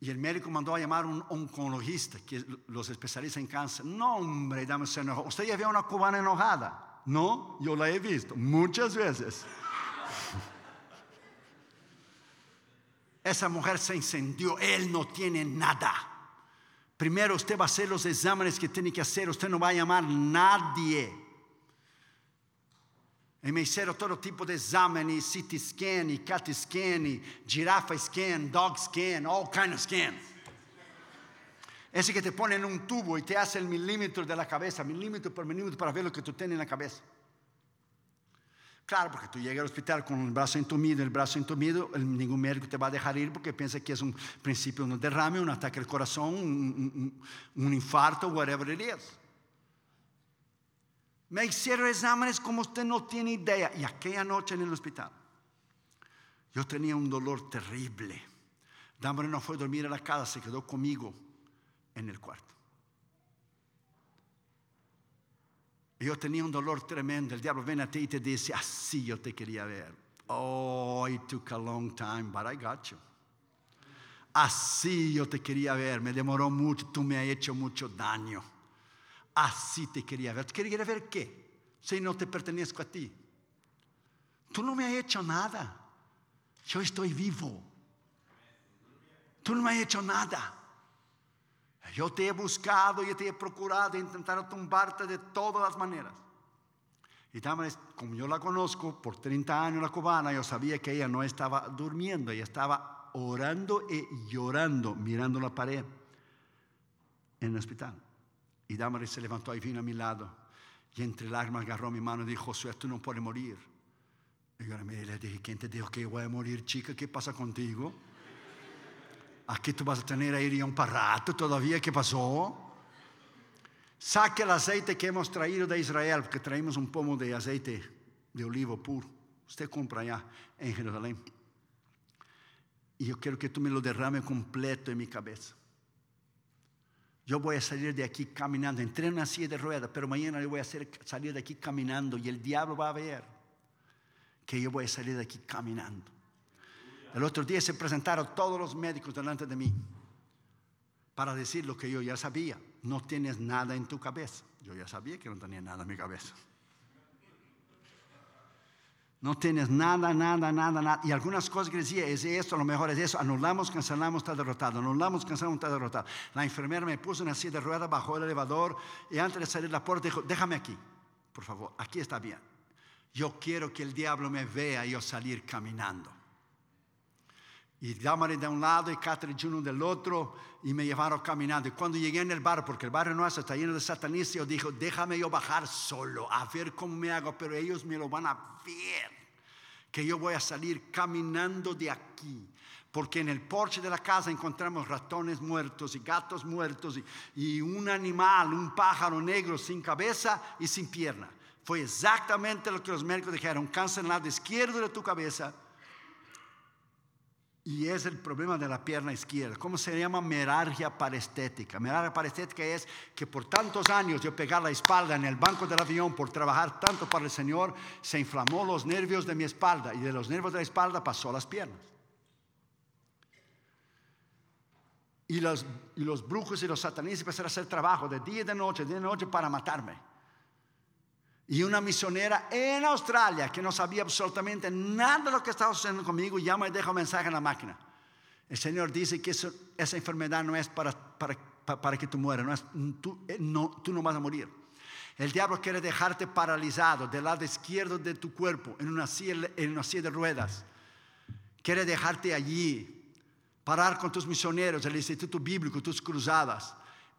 Y el médico mandó a llamar a un oncologista, que los especializa en cáncer. No, hombre, dame se enojó. ¿Usted ya vio una cubana enojada? No, yo la he visto muchas veces. Esa mujer se incendió, él no tiene nada. Primero usted va a hacer los exámenes que tiene que hacer, usted no va a llamar a nadie. E me hicieron todo tipo de exámenes, CT scan, CAT scan, girafa scan, dog scan, all kind of scan. Ese que te pone en un tubo y te hace el milímetro de la cabeza, milímetro por milímetro para ver lo que tú tienes en la cabeza. Claro, porque tú llegas al hospital con el brazo entumido, el brazo entumido, ningún médico te va a dejar ir porque piensa que es un principio un derrame, un ataque al corazón, un, un infarto, whatever it is. Me hicieron exámenes como usted no tiene idea. Y aquella noche en el hospital, yo tenía un dolor terrible. Damaris no fue a dormir a la casa, se quedó conmigo en el cuarto. Yo tenía un dolor tremendo. El diablo viene a ti y te dice, así yo te quería ver. Oh, it took a long time, but I got you. Así yo te quería ver. Me demoró mucho. Tú me has hecho mucho daño. Así te quería ver. ¿Te quería ver qué? Si no te pertenezco a ti. Tú no me has hecho nada. Yo estoy vivo. Tú no me has hecho nada. Yo te he buscado y te he procurado intentar tumbarte de todas las maneras. Y también, como yo la conozco por 30 años, la cubana, yo sabía que ella no estaba durmiendo, ella estaba orando y llorando, mirando la pared en el hospital. Y Damaris se levantó y vino a mi lado. Y entre lágrimas agarró mi mano y dijo, Josué, tú no puedes morir. Y yo le dije, ¿quién te dijo que voy a morir, chica? ¿Qué pasa contigo? Aquí tú vas a tener ahí un parato todavía. ¿Qué pasó? Saque el aceite que hemos traído de Israel, porque traemos un pomo de aceite de olivo puro. Usted compra allá en Jerusalén. Y yo quiero que tú me lo derrame completo en mi cabeza. Yo voy a salir de aquí caminando. Entré en una silla de ruedas, pero mañana yo voy a hacer, salir de aquí caminando y el diablo va a ver que yo voy a salir de aquí caminando. El otro día se presentaron todos los médicos delante de mí para decir lo que yo ya sabía. No tienes nada en tu cabeza. Yo ya sabía que no tenía nada en mi cabeza. No tienes nada, nada, nada, nada. Y algunas cosas que decía, es esto, lo mejor es eso. Anulamos, cancelamos, está derrotado. Anulamos, cancelamos, está derrotado. La enfermera me puso una silla de rueda, bajó el elevador y antes de salir de la puerta dijo, déjame aquí, por favor, aquí está bien. Yo quiero que el diablo me vea yo salir caminando. Y Damaris de un lado y Catherine uno del otro y me llevaron caminando. Y cuando llegué en el barrio, porque el barrio nuestro está lleno de satanistas, yo dije, déjame yo bajar solo, a ver cómo me hago, pero ellos me lo van a ver, que yo voy a salir caminando de aquí. Porque en el porche de la casa encontramos ratones muertos y gatos muertos y, y un animal, un pájaro negro sin cabeza y sin pierna. Fue exactamente lo que los médicos dijeron, cáncer en el lado izquierdo de tu cabeza y es el problema de la pierna izquierda. ¿Cómo se llama? Merargia parestética. Merargia parestética es que por tantos años yo pegar la espalda en el banco del avión por trabajar tanto para el Señor, se inflamó los nervios de mi espalda y de los nervios de la espalda pasó a las piernas. Y los, y los brujos y los satanistas empezaron a hacer trabajo de día y de noche, de día y de noche para matarme. Y una misionera en Australia que no sabía absolutamente nada de lo que estaba sucediendo conmigo, llama y deja un mensaje en la máquina. El Señor dice que esa enfermedad no es para, para, para, que tú mueras, no es, tú, eh, no, tú no vas a morir. El diablo quiere dejarte paralizado del lado izquierdo de tu cuerpo, en una silla, en una silla de ruedas. Quiere dejarte allí, parar con tus misioneros, el Instituto Bíblico, tus cruzadas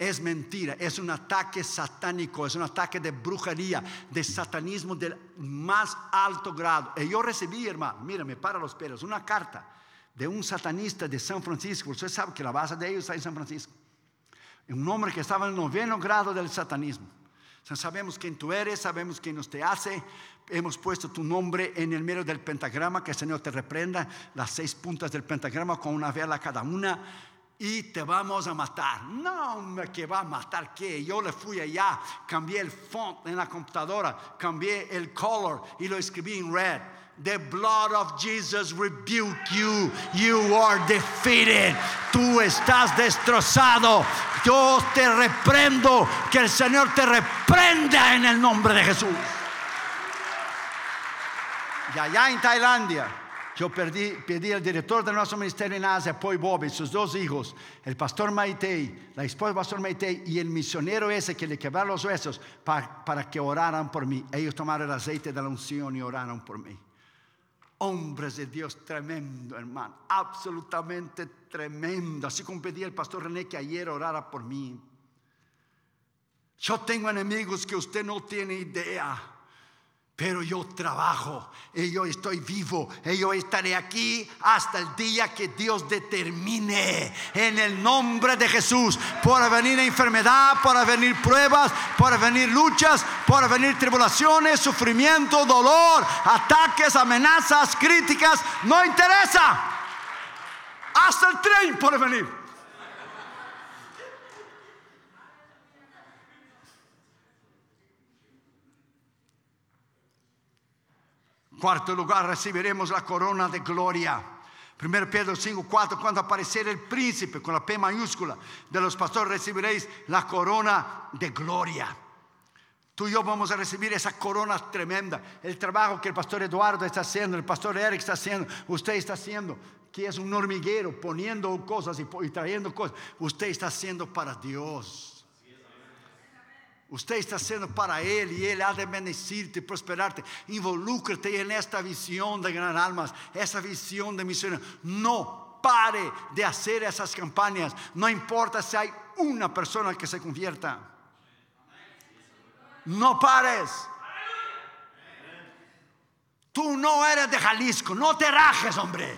es mentira, es un ataque satánico, es un ataque de brujería, de satanismo del más alto grado. Y yo recibí, hermano, mira, me para los pelos, una carta de un satanista de San Francisco. Usted sabe que la base de ellos está en San Francisco. Un hombre que estaba en el noveno grado del satanismo. sabemos quién tú eres, sabemos quién nos te hace. Hemos puesto tu nombre en el medio del pentagrama, que el Señor te reprenda, las seis puntas del pentagrama con una vela cada una y te vamos a matar. No, que va a matar qué. Yo le fui allá, cambié el font en la computadora, cambié el color y lo escribí en red. The blood of Jesus rebuke you. You are defeated. Tú estás destrozado. Yo te reprendo. Que el Señor te reprenda en el nombre de Jesús. Y allá en Tailandia yo pedí, al director de nuestro ministerio en Asia, Poi Bobby, sus dos hijos, el pastor Maitei, la esposa del pastor Maitei y el misionero ese que le quebraron los huesos para, para que oraran por mí. Ellos tomaron el aceite de la unción y oraron por mí. Hombres de Dios tremendo, hermano, absolutamente tremendo. Así como pedí al pastor René que ayer orara por mí. Yo tengo enemigos que usted no tiene idea. Pero yo trabajo y yo estoy vivo yo estaré aquí hasta el día que Dios determine en el nombre de Jesús. Por venir enfermedad, por venir pruebas, por venir luchas, por venir tribulaciones, sufrimiento, dolor, ataques, amenazas, críticas, no interesa. Hasta el tren por venir. Cuarto lugar, recibiremos la corona de gloria. 1 Pedro 5, 4, cuando apareciera el príncipe con la P mayúscula de los pastores, recibiréis la corona de gloria. Tú y yo vamos a recibir esa corona tremenda. El trabajo que el pastor Eduardo está haciendo, el pastor Eric está haciendo, usted está haciendo, que es un hormiguero poniendo cosas y, y trayendo cosas. Usted está haciendo para Dios. Usted está haciendo para Él y Él ha de bendecirte prosperarte. Involúcrate en esta visión de gran almas, esa visión de misión. No pare de hacer esas campañas. No importa si hay una persona que se convierta. No pares. Tú no eres de Jalisco, no te rajes, hombre.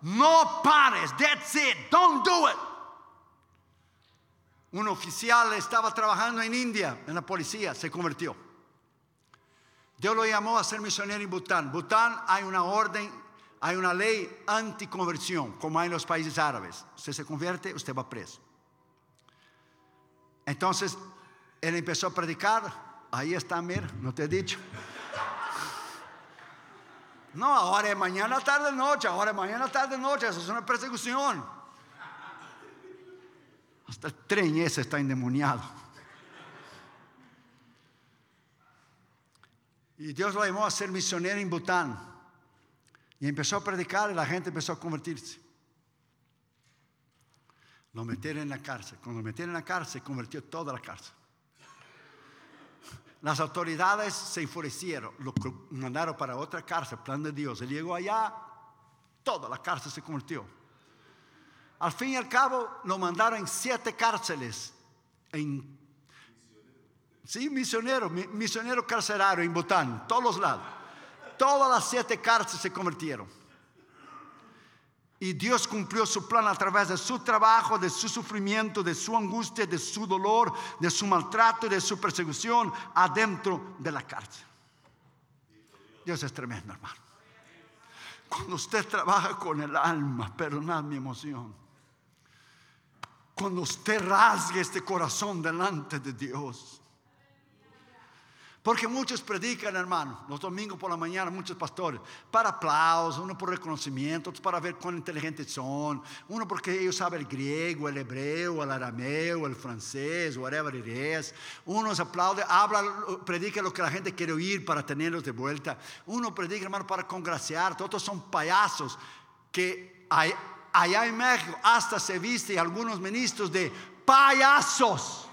No pares. That's it. Don't do it. Un oficial estaba trabajando en India, en la policía, se convirtió. Dios lo llamó a ser misionero en Bután. Bután hay una orden, hay una ley anticonversión, como hay en los países árabes. Usted se convierte, usted va preso. Entonces, él empezó a predicar. Ahí está, mira, no te he dicho. No, ahora es mañana, tarde, noche. Ahora es mañana, tarde, noche. Eso es una persecución. Hasta el tren está endemoniado. Y Dios lo llamó a ser misionero en Bután. Y empezó a predicar y la gente empezó a convertirse. Lo metieron en la cárcel. Cuando lo metieron en la cárcel, convirtió toda la cárcel. Las autoridades se enfurecieron, lo mandaron para otra cárcel, plan de Dios. Él llegó allá, toda la cárcel se convirtió. Al fin y al cabo lo mandaron en siete cárceles. En, sí, misionero, misionero carcelario en Bután, todos los lados. Todas las siete cárceles se convirtieron. Y Dios cumplió su plan a través de su trabajo, de su sufrimiento, de su angustia, de su dolor, de su maltrato y de su persecución adentro de la cárcel. Dios es tremendo, hermano. Cuando usted trabaja con el alma, perdonad mi emoción cuando usted rasgue este corazón delante de Dios. Porque muchos predican, hermano, los domingos por la mañana, muchos pastores, para aplausos, uno por reconocimiento, otros para ver cuán inteligentes son, uno porque ellos saben el griego, el hebreo, el arameo, el francés, whatever it is. Unos aplauden, habla, predica lo que la gente quiere oír para tenerlos de vuelta. Uno predica, hermano, para congraciar, otros son payasos que hay allá en México hasta se viste algunos ministros de payasos.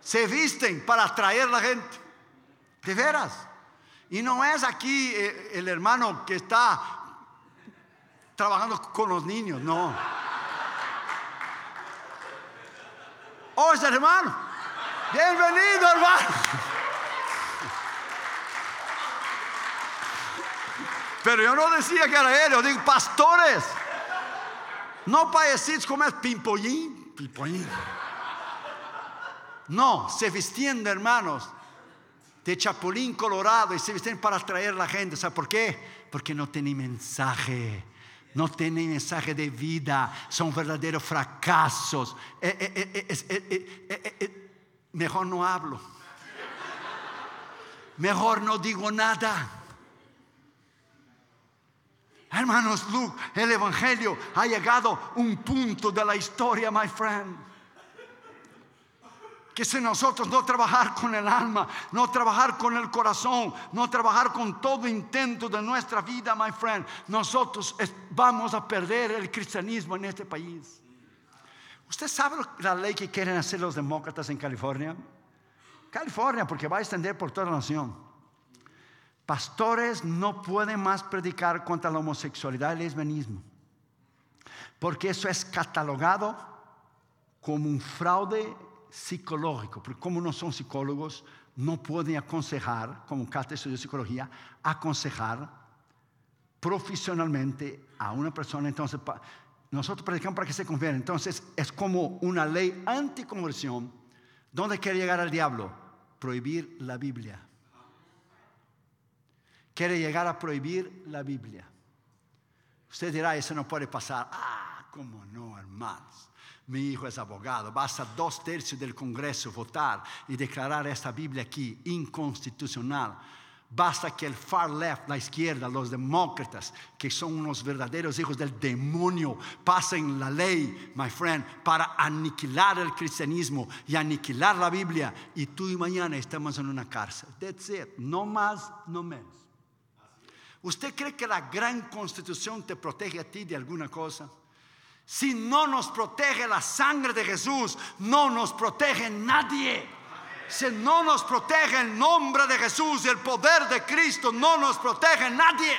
Se visten para atraer la gente. De veras. Y no es aquí eh, el hermano que está trabajando con los niños, no. Oh, es el hermano. Bienvenido, hermano. Pero yo no decía que era él, yo digo pastores. No payasitos como es pimpollín, pimpollín. No, se vestían hermanos de chapulín colorado y se vestían para atraer a la gente. ¿Sabe por qué? Porque no tienen mensaje. No tienen mensaje de vida. Son verdaderos fracasos. mejor no hablo. Mejor no digo nada. Hermanos, Luke, el Evangelio ha llegado a un punto de la historia, my friend. Que si nosotros no trabajar con el alma, no trabajar con el corazón, no trabajar con todo intento de nuestra vida, my friend, nosotros vamos a perder el cristianismo en este país. ¿Usted sabe la ley que quieren hacer los demócratas en California? California, porque va a extender por toda la nación. Pastores no pueden más predicar contra la homosexualidad y el lesbianismo, porque eso es catalogado como un fraude psicológico, porque como no son psicólogos, no pueden aconsejar, como caso de psicología, aconsejar profesionalmente a una persona. Entonces, nosotros predicamos para que se convierta. Entonces, es como una ley anticonversión. ¿Dónde quiere llegar el diablo? Prohibir la Biblia. Quiere llegar a prohibir la Biblia. Usted dirá, eso no puede pasar. Ah, ¿cómo no, hermanos? Mi hijo es abogado. Basta dos tercios del Congreso votar y declarar esta Biblia aquí inconstitucional. Basta que el far left, la izquierda, los demócratas, que son unos verdaderos hijos del demonio, pasen la ley, my friend, para aniquilar el cristianismo y aniquilar la Biblia. Y tú y mañana estamos en una cárcel. That's it. No más, no menos. ¿Usted cree que la gran constitución te protege a ti de alguna cosa? Si no nos protege la sangre de Jesús, no nos protege nadie. Si no nos protege el nombre de Jesús y el poder de Cristo, no nos protege nadie.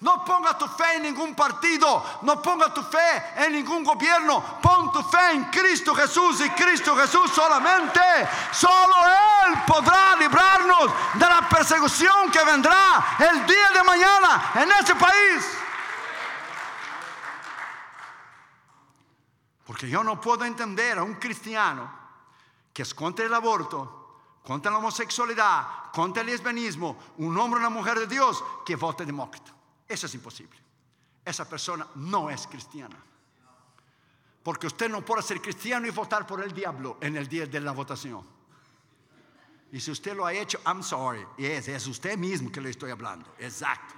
No ponga tu fe en ningún partido, no ponga tu fe en ningún gobierno, pon tu fe en Cristo Jesús y Cristo Jesús solamente. Solo Él podrá librarnos de la persecución que vendrá el día de mañana en este país. Porque yo no puedo entender a un cristiano que es contra el aborto, contra la homosexualidad, contra el lesbianismo, un hombre o una mujer de Dios que vote demócrata. Eso es imposible. Esa persona no es cristiana. Porque usted no puede ser cristiano y votar por el diablo en el día de la votación. Y si usted lo ha hecho, I'm sorry. Es, es usted mismo que le estoy hablando. Exacto.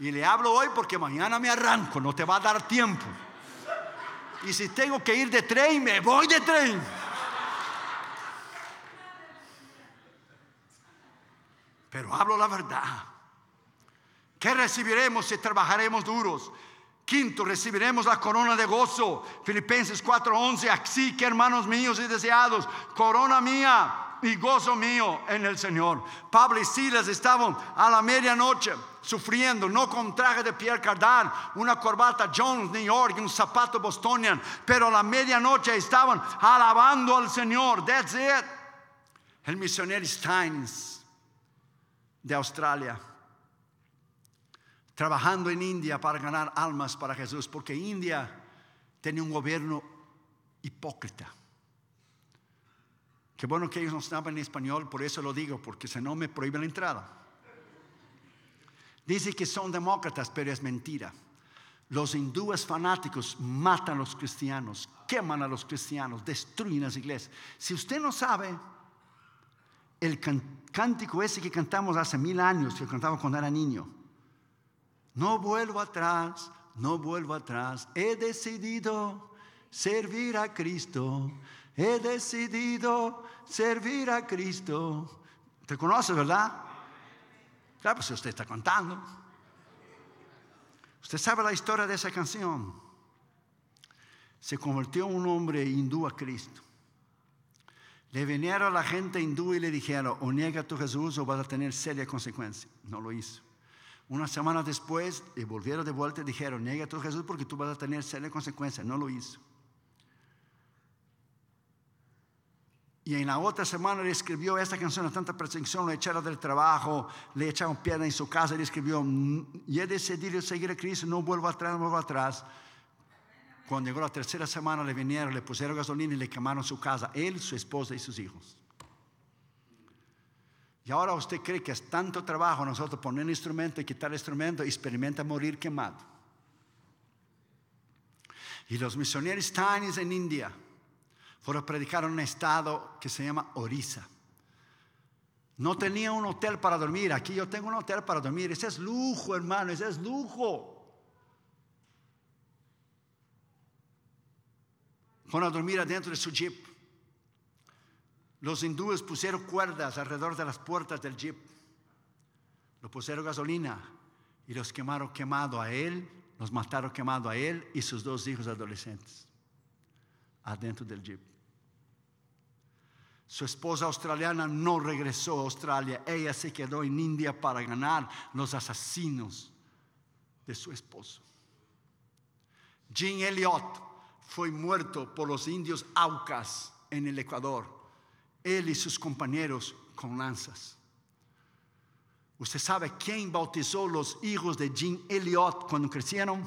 Y le hablo hoy porque mañana me arranco, no te va a dar tiempo. Y si tengo que ir de tren, me voy de tren. Pero hablo la verdad. ¿Qué recibiremos si trabajaremos duros? Quinto, recibiremos la corona de gozo. Filipenses 4:11. Así que, hermanos míos y deseados, corona mía y gozo mío en el Señor. Pablo y Silas estaban a la medianoche sufriendo, no con traje de Pierre Cardin, una corbata Jones New York, un zapato bostonian, pero a la medianoche estaban alabando al Señor. That's it. El misionero Steins de Australia trabajando en India para ganar almas para Jesús, porque India tenía un gobierno hipócrita. Qué bueno que ellos no estaban en español, por eso lo digo, porque si no me prohíben la entrada. Dice que son demócratas, pero es mentira. Los hindúes fanáticos matan a los cristianos, queman a los cristianos, destruyen las iglesias. Si usted no sabe, el cántico ese que cantamos hace mil años, que cantaba cuando era niño, no vuelvo atrás, no vuelvo atrás. He decidido servir a Cristo. He decidido servir a Cristo. ¿Te conoces, verdad? Claro, pues usted está contando. Usted sabe la historia de esa canción. Se convirtió un hombre hindú a Cristo. Le vinieron a la gente hindú y le dijeron, o niega a tu Jesús o vas a tener seria consecuencia. No lo hizo. Una semana después, volvieron de vuelta y dijeron, niega a tu Jesús porque tú vas a tener seria consecuencia. No lo hizo. Y en la otra semana le escribió esta canción a tanta persecución, le echaron del trabajo, le echaron piedra en su casa, le escribió, y he decidido seguir a Cristo, no vuelvo atrás, no vuelvo atrás. Cuando llegó la tercera semana le vinieron, le pusieron gasolina y le quemaron su casa, él, su esposa y sus hijos. Y ahora usted cree que es tanto trabajo nosotros poner instrumento y quitar instrumento experimenta morir quemado. Y los misioneros Tainis en India fueron a predicar en un estado que se llama Orissa. No tenía un hotel para dormir. Aquí yo tengo un hotel para dormir. Ese es lujo, hermano, ese es lujo. Fueron a dormir adentro de su jeep. Los hindúes pusieron cuerdas alrededor de las puertas del jeep. Lo pusieron gasolina y los quemaron quemado a él, los mataron quemado a él y sus dos hijos adolescentes adentro del jeep. Su esposa australiana no regresó a Australia, ella se quedó en India para ganar los asesinos de su esposo. Jean Elliott fue muerto por los indios Aucas en el Ecuador, él y sus compañeros con lanzas. ¿Usted sabe quién bautizó los hijos de Jean Elliot cuando crecieron?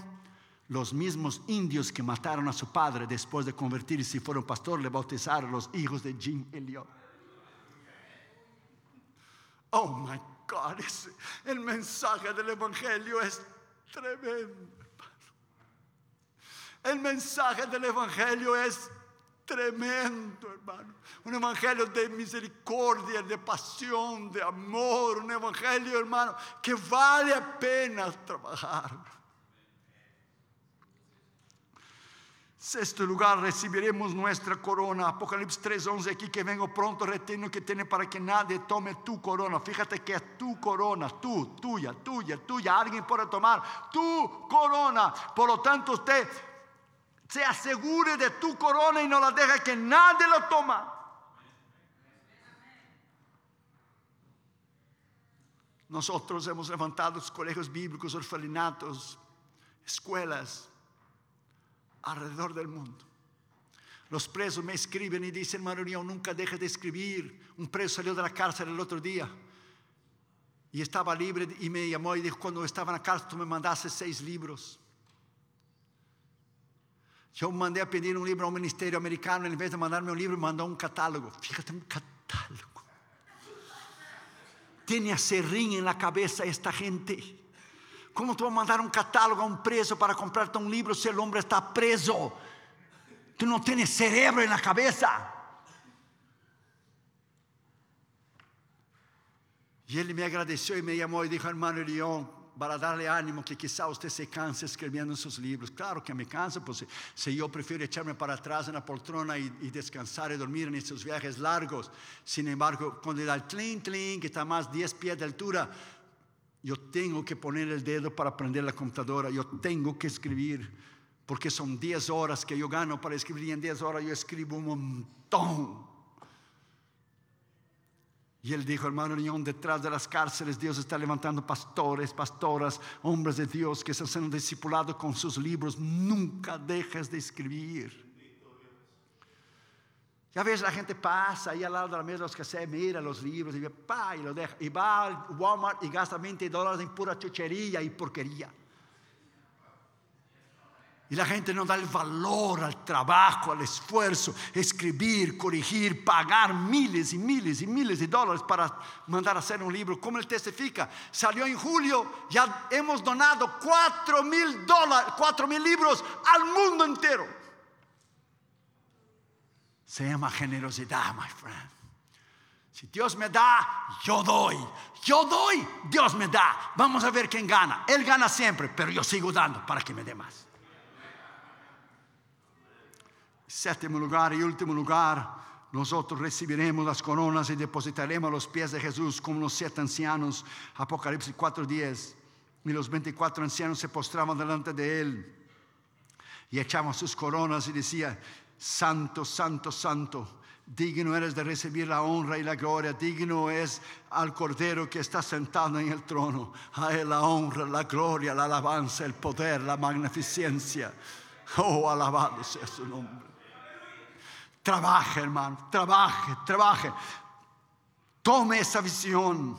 Los mismos indios que mataron a su padre después de convertirse y fueron pastor le bautizaron los hijos de Jean Elliot. Oh my God, el mensaje del Evangelio es tremendo. El mensaje del Evangelio es tremendo, hermano. Un evangelio de misericordia, de pasión, de amor. Un evangelio, hermano, que vale la pena trabajar. Sexto lugar, recibiremos nuestra corona. Apocalipsis 3:11, aquí que vengo pronto, retengo que tiene para que nadie tome tu corona. Fíjate que es tu corona, tú, tuya, tuya, tuya. Alguien puede tomar tu corona. Por lo tanto, usted se asegure de tu corona y no la deja que nadie lo toma. Nosotros hemos levantado colegios bíblicos, orfelinatos, escuelas alrededor del mundo. Los presos me escriben y dicen, hermano, nunca deje de escribir. Un preso salió de la cárcel el otro día y estaba libre y me llamó y dijo, cuando estaba en la cárcel tú me mandaste seis libros. Yo mandé a pedir un libro a un ministerio americano, en vez de mandarme un libro, mandó un catálogo. Fíjate, un catálogo. Tiene acerrín en la cabeza esta gente. ¿Cómo tú vas a mandar un catálogo a un preso para comprarte un libro si el hombre está preso? Tú no tienes cerebro en la cabeza. Y él me agradeció y me llamó y dijo, hermano León, para darle ánimo que quizá usted se canse escribiendo sus libros. Claro que me canso, pues si yo prefiero echarme para atrás en la poltrona y, descansar y dormir en estos viajes largos. Sin embargo, cuando da el tlin, tlin, que está más 10 pies de altura, yo tengo que poner el dedo para prender la computadora, yo tengo que escribir, porque son 10 horas que yo gano para escribir y en 10 horas yo escribo un montón. Y él dijo, hermano León, detrás de las cárceles Dios está levantando pastores, pastoras, hombres de Dios que se han discipulado con sus libros. Nunca dejes de escribir. Ya ves, la gente pasa ahí al lado de la mesa, los que se mira los libros y, pa, y lo deja. Y va al Walmart y gasta 20 dólares en pura chuchería y porquería. Y la gente no da el valor al trabajo, al esfuerzo, escribir, corregir, pagar miles y miles y miles de dólares para mandar a hacer un libro. ¿Cómo él testifica? Salió en julio, ya hemos donado cuatro mil dólares, cuatro mil libros al mundo entero. Se llama generosidad, my friend. Si Dios me da, yo doy. Yo doy, Dios me da. Vamos a ver quién gana. Él gana siempre, pero yo sigo dando para que me dé más. Séptimo lugar y último lugar, nosotros recibiremos las coronas y depositaremos los pies de Jesús como los siete ancianos. Apocalipsis 4:10. Y los 24 ancianos se postraban delante de él y echaban sus coronas y decía, Santo, Santo, Santo. Digno eres de recibir la honra y la gloria. Digno es al Cordero que está sentado en el trono. A él la honra, la gloria, la alabanza, el poder, la magnificencia. Oh, alabado sea su nombre. Trabaje, hermano, trabaje, trabaje. Tome esa visión.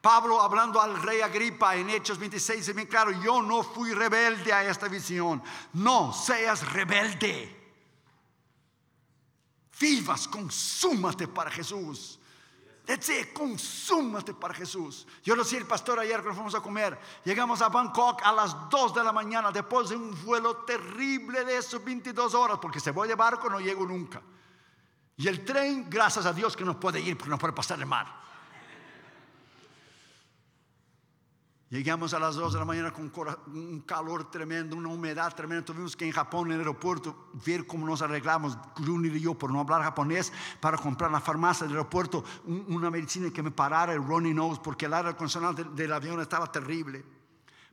Pablo hablando al rey Agripa en Hechos 26, dice bien claro, yo no fui rebelde a esta visión. No seas rebelde. Vivas, consúmate para Jesús. Consúmate para Jesús. Yo lo decía el pastor ayer cuando fuimos a comer. Llegamos a Bangkok a las 2 de la mañana después de un vuelo terrible de esos 22 horas, porque se voy de barco no llego nunca. Y el tren, gracias a Dios que no puede ir porque no puede pasar el mar. Llegamos a las 2 de la mañana con un calor tremendo, una humedad tremenda. Tuvimos que en Japón, en el aeropuerto, ver cómo nos arreglamos, Grunir y yo, por no hablar japonés, para comprar la farmacia del aeropuerto una medicina que me parara el runny nose, porque el aire acondicionado del, avión estaba terrible.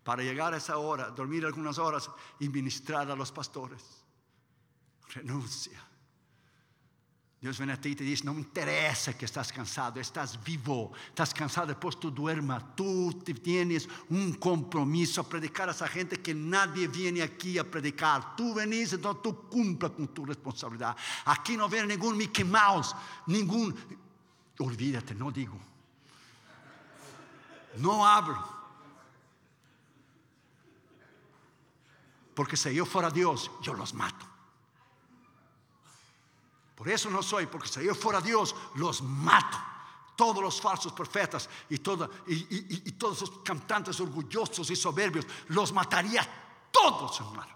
Para llegar a esa hora, dormir algunas horas y ministrar a los pastores. Renuncia. Dios viene a ti y te dice, no me interesa que estás cansado, estás vivo, estás cansado, después tú duermas, tú tienes un compromiso a predicar a esa gente que nadie viene aquí a predicar. Tú venís, entonces tú cumpla con tu responsabilidad. Aquí no viene ningún Mickey Mouse, ningún... Olvídate, no digo. No hablo. Porque si yo fuera Dios, yo los mato. Por eso no soy, porque si yo fuera Dios, los mato. Todos los falsos profetas y, y, todos esos cantantes orgullosos y soberbios, los mataría todos, hermano.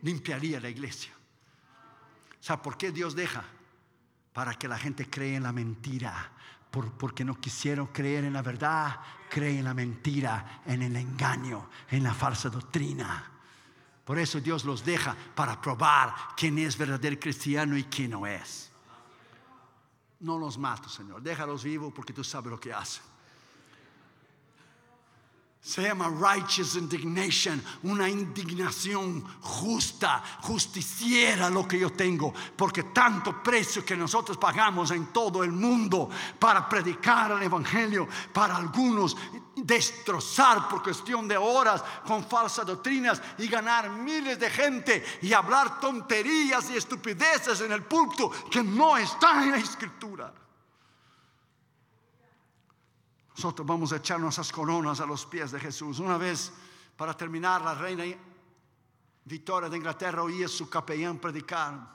Limpiaría la iglesia. ¿Sabe por qué Dios deja? Para que la gente cree en la mentira. porque no quisieron creer en la verdad, creen en la mentira, en el engaño, en la falsa doctrina. Por eso Dios los deja para probar quién es verdadero cristiano y quién no es. No los mato, Señor. Déjalos vivos porque tú sabes lo que hacen. Se llama righteous indignation, una indignación justa, justiciera lo que yo tengo, porque tanto precio que nosotros pagamos en todo el mundo para predicar el Evangelio, para algunos destrozar por cuestión de horas con falsas doctrinas y ganar miles de gente y hablar tonterías y estupideces en el púlpito que no están en la escritura. Nosotros vamos a echarnos esas coronas a los pies de Jesús. Una vez, para terminar, la reina Victoria de Inglaterra oía su capellán predicar.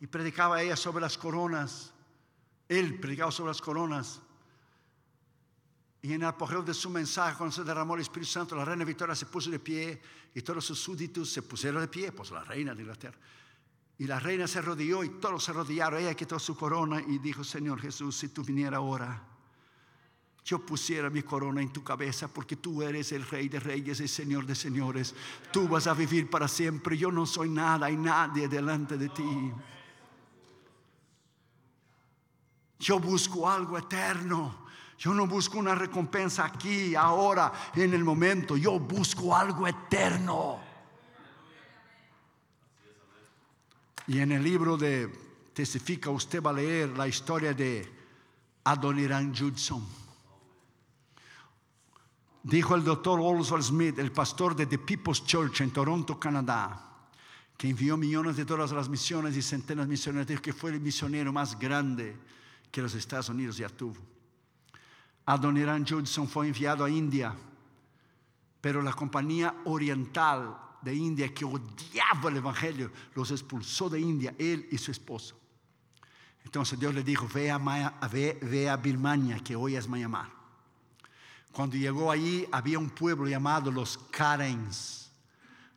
Y predicaba ella sobre las coronas. Él predicaba sobre las coronas. Y en el apogeo de su mensaje, cuando se derramó el Espíritu Santo, la reina Victoria se puso de pie y todos sus súbditos se pusieron de pie, pues la reina de Inglaterra. Y la reina se arrodilló y todos se arrodillaron. Ella quitó su corona y dijo, Señor Jesús, si tú vinieras ahora yo pusiera mi corona en tu cabeza porque tú eres el rey de reyes y señor de señores. Tú vas a vivir para siempre. Yo no soy nada y nadie delante de ti. Yo busco algo eterno. Yo no busco una recompensa aquí, ahora, en el momento. Yo busco algo eterno. Y en el libro de Testifica usted va a leer la historia de Adoniran Judson Dijo el doctor Oswald Smith, el pastor de The People's Church en Toronto, Canadá, que envió millones de dólares a las misiones y centenas de misioneros, que fue el misionero más grande que los Estados Unidos ya tuvo. Adoniran Judson fue enviado a India, pero la compañía oriental de India, que odiaba el Evangelio, los expulsó de India, él y su esposo. Entonces Dios le dijo, ve a, ve, ve a Birmania, que hoy es Myanmar. Cuando llegó allí había un pueblo llamado los Karens.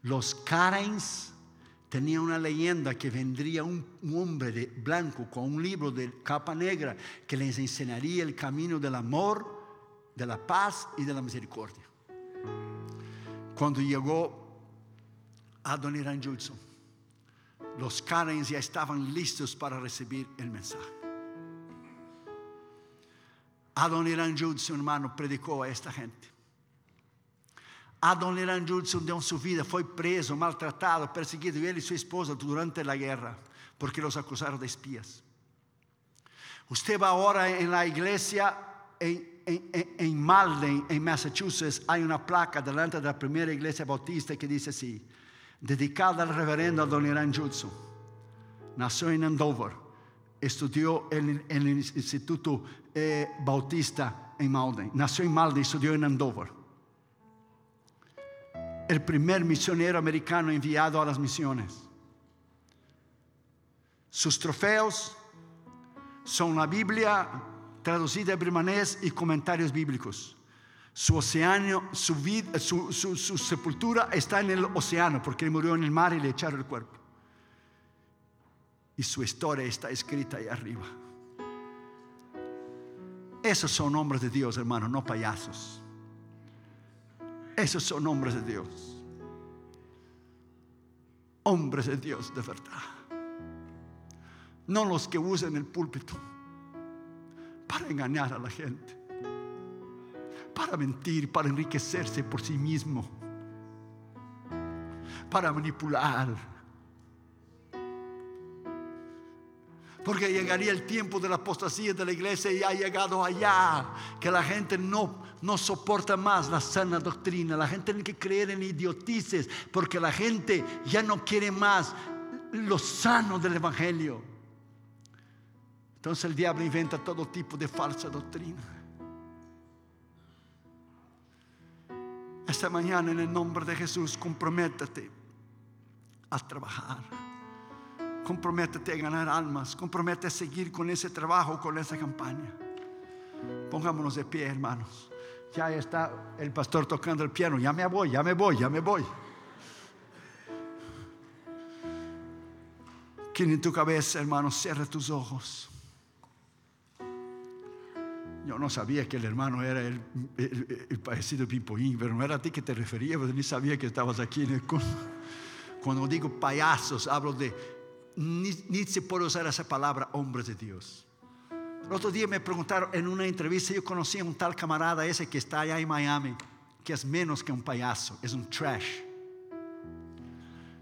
Los Karens tenían una leyenda que vendría un, hombre de blanco con un libro de capa negra que les enseñaría el camino del amor, de la paz y de la misericordia. Cuando llegó Adoniran Judson, los Karens ya estaban listos para recibir el mensaje. Adoniran Judson, hermano, predicó a esta gente. Adoniran Judson dio su vida, fue preso, maltratado, perseguido, y él y su esposa durante la guerra, porque los acusaron de espías. Usted va ahora en la iglesia en, en, Malden, en Massachusetts, hay una placa delante de la primera iglesia bautista que dice así, dedicada al reverendo Adoniran Judson. Nació en Andover, estudió en, en el Instituto eh, bautista en Malden. Nació en Malden y estudió en Andover. El primer misionero americano enviado a las misiones. Sus trofeos son la Biblia traducida a birmanés y comentarios bíblicos. Su su, su, sepultura está en el océano porque murió en el mar y le echaron el cuerpo. Y su historia está escrita ahí arriba. Esos son hombres de Dios, hermano, no payasos. Esos son hombres de Dios. Hombres de Dios de verdad. No los que usan el púlpito para engañar a la gente. Para mentir, para enriquecerse por sí mismo. Para manipular. Porque llegaría el tiempo de la apostasía de la iglesia y ha llegado allá, que la gente no, no soporta más la sana doctrina. La gente tiene que creer en idiotices, porque la gente ya no quiere más lo sano del Evangelio. Entonces el diablo inventa todo tipo de falsa doctrina. Esta mañana en el nombre de Jesús, comprométete a trabajar comprométete a ganar almas, comprométete a seguir con ese trabajo, con esa campaña. Pongámonos de pie, hermanos. Ya está el pastor tocando el piano, ya me voy, ya me voy, ya me voy. Quien en tu cabeza, hermano, cierra tus ojos. Yo no sabía que el hermano era el, el, el parecido Pipoín, pero no era a ti que te refería, pero ni sabía que estabas aquí en el Cuando digo payasos, hablo de ni, se puede usar esa palabra hombres de Dios. El otro día me preguntaron en una entrevista, yo conocí a un tal camarada ese que está allá en Miami, que es menos que un payaso, es un trash.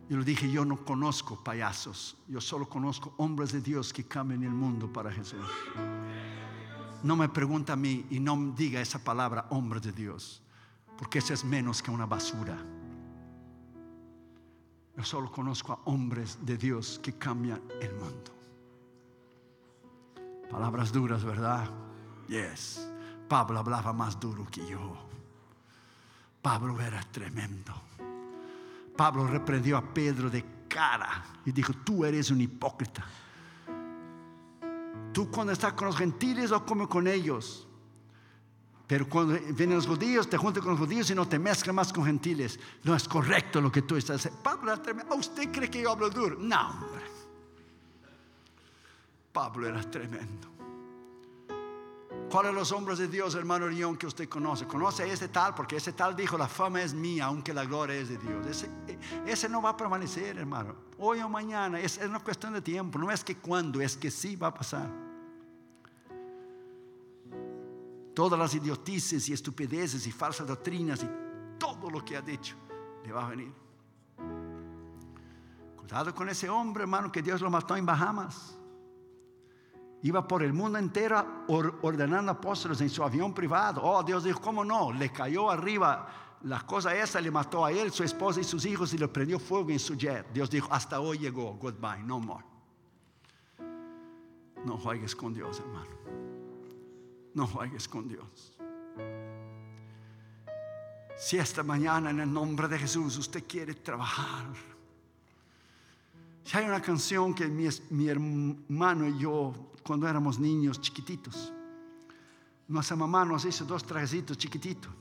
Yo le dije, yo no conozco payasos, yo solo conozco hombres de Dios que cambian el mundo para Jesús. No me pregunta a mí y no diga esa palabra hombre de Dios, porque ese es menos que una basura. Yo solo conozco a hombres de Dios que cambian el mundo. Palabras duras, ¿verdad? Yes. Pablo hablaba más duro que yo. Pablo era tremendo. Pablo reprendió a Pedro de cara y dijo, tú eres un hipócrita. Tú cuando estás con los gentiles o come con ellos. Pero cuando vienen los judíos, te juntas con los judíos y no te mezclas más con gentiles. No es correcto lo que tú estás haciendo. Pablo era tremendo. ¿Usted cree que yo hablo duro? No. Pablo era tremendo. ¿Cuáles son los hombres de Dios, hermano León, que usted conoce? Conoce a ese tal, porque ese tal dijo, la fama es mía, aunque la gloria es de Dios. Ese, no va a permanecer, hermano. Hoy o mañana, es una cuestión de tiempo. No es que cuando, es que sí va a pasar. Todas las idiotices y estupideces y falsas doctrinas y todo lo que ha dicho le va a venir. Cuidado con ese hombre, hermano, que Dios lo mató en Bahamas. Iba por el mundo entero ordenando apóstoles en su avión privado. Oh, Dios dijo, ¿cómo no? Le cayó arriba la cosa esa, le mató a él, su esposa y sus hijos y le prendió fuego en su jet. Dios dijo, hasta hoy llegó, goodbye, no more. No juegues con Dios, hermano no juegues con Dios. Si esta mañana en el nombre de Jesús usted quiere trabajar, si hay una canción que mi, hermano y yo, cuando éramos niños chiquititos, nuestra mamá nos hizo dos trajecitos chiquititos.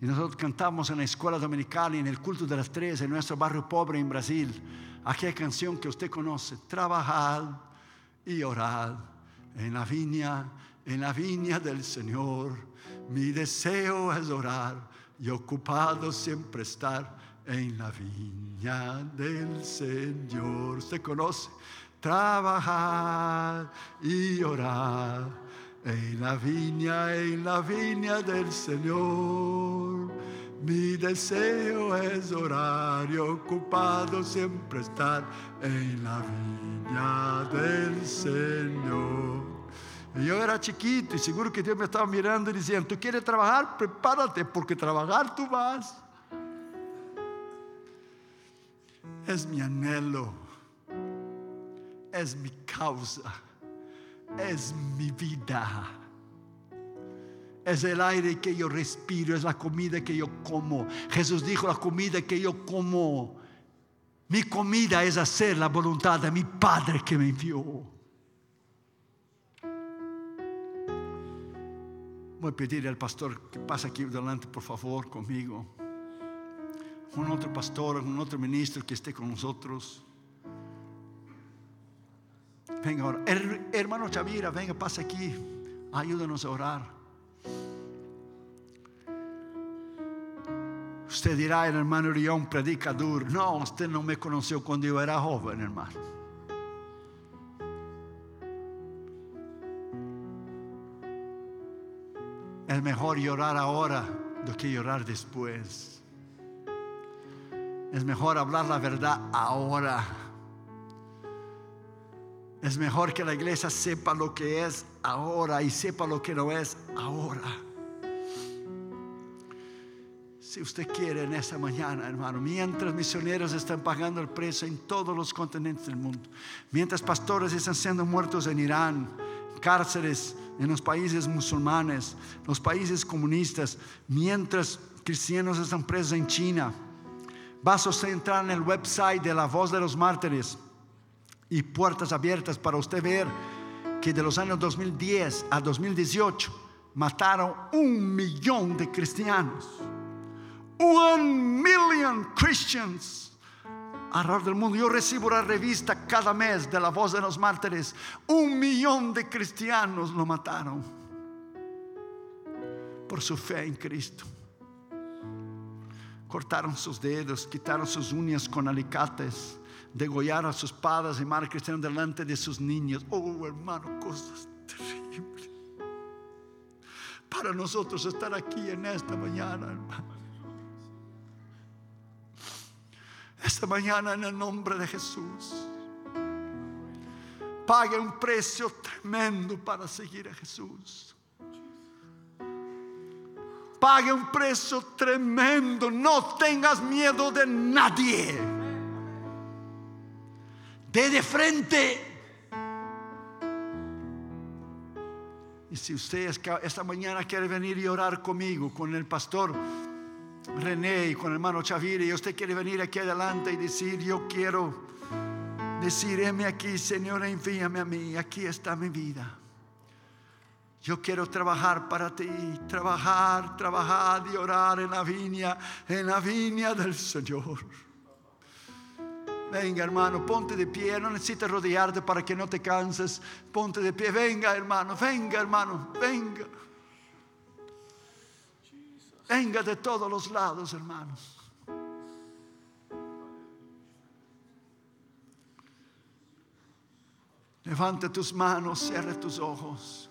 Y nosotros cantamos en la escuela dominicana y en el culto de las tres en nuestro barrio pobre en Brasil. Aquella canción que usted conoce, trabajad y orad en la viña en la viña del Señor. Mi deseo es orar y ocupado siempre estar en la viña del Señor. Se conoce trabajar y orar en la viña, en la viña del Señor. Mi deseo es orar y ocupado siempre estar en la viña del Señor yo era chiquito y seguro que Dios me estaba mirando y diciendo, tú quieres trabajar, prepárate porque trabajar tú vas. Es mi anhelo, es mi causa, es mi vida. Es el aire que yo respiro, es la comida que yo como. Jesús dijo, la comida que yo como, mi comida es hacer la voluntad de mi Padre que me envió. Voy a pedir al pastor que pase aquí delante, por favor, conmigo. Un otro pastor, un otro ministro que esté con nosotros. Venga ahora. hermano Chavira, venga, pase aquí. Ayúdanos a orar. Usted dirá, el hermano Rion predica duro. No, usted no me conoció cuando yo era joven, hermano. Es mejor llorar ahora do que llorar después. Es mejor hablar la verdad ahora. Es mejor que la iglesia sepa lo que es ahora y sepa lo que no es ahora. Si usted quiere en esta mañana, hermano, mientras misioneros están pagando el precio en todos los continentes del mundo, mientras pastores están siendo muertos en Irán, cárceles en los países musulmanes, los países comunistas, mientras cristianos están presos en China, vas a entrar en el website de la voz de los mártires y puertas abiertas para usted ver que de los años 2010 a 2018 mataron un millón de cristianos. Un million Christians alrededor del mundo. Yo recibo la revista cada mes de la voz de los mártires. Un millón de cristianos lo mataron por su fe en Cristo. Cortaron sus dedos, quitaron sus uñas con alicates degollar a sus padres y madres cristianos delante de sus niños. Oh, hermano, cosas terribles. Para nosotros estar aquí en esta mañana, hermano. Esta mañana en el nombre de Jesús. Pague un precio tremendo para seguir a Jesús. Pague un precio tremendo. No tengas miedo de nadie de frente. Y si usted esta mañana quiere venir y orar conmigo, con el pastor René y con el hermano Chavire, y usted quiere venir aquí adelante y decir, yo quiero decir, aquí, Señor, envíame a mí, aquí está mi vida. Yo quiero trabajar para ti, trabajar, trabajar y orar en la viña, en la viña del Señor. Venga hermano, ponte de pie, no necesitas rodearte para que no te canses. Ponte de pie, venga hermano, venga hermano, venga. Venga de todos los lados, hermanos. Levante tus manos, cierre tus ojos.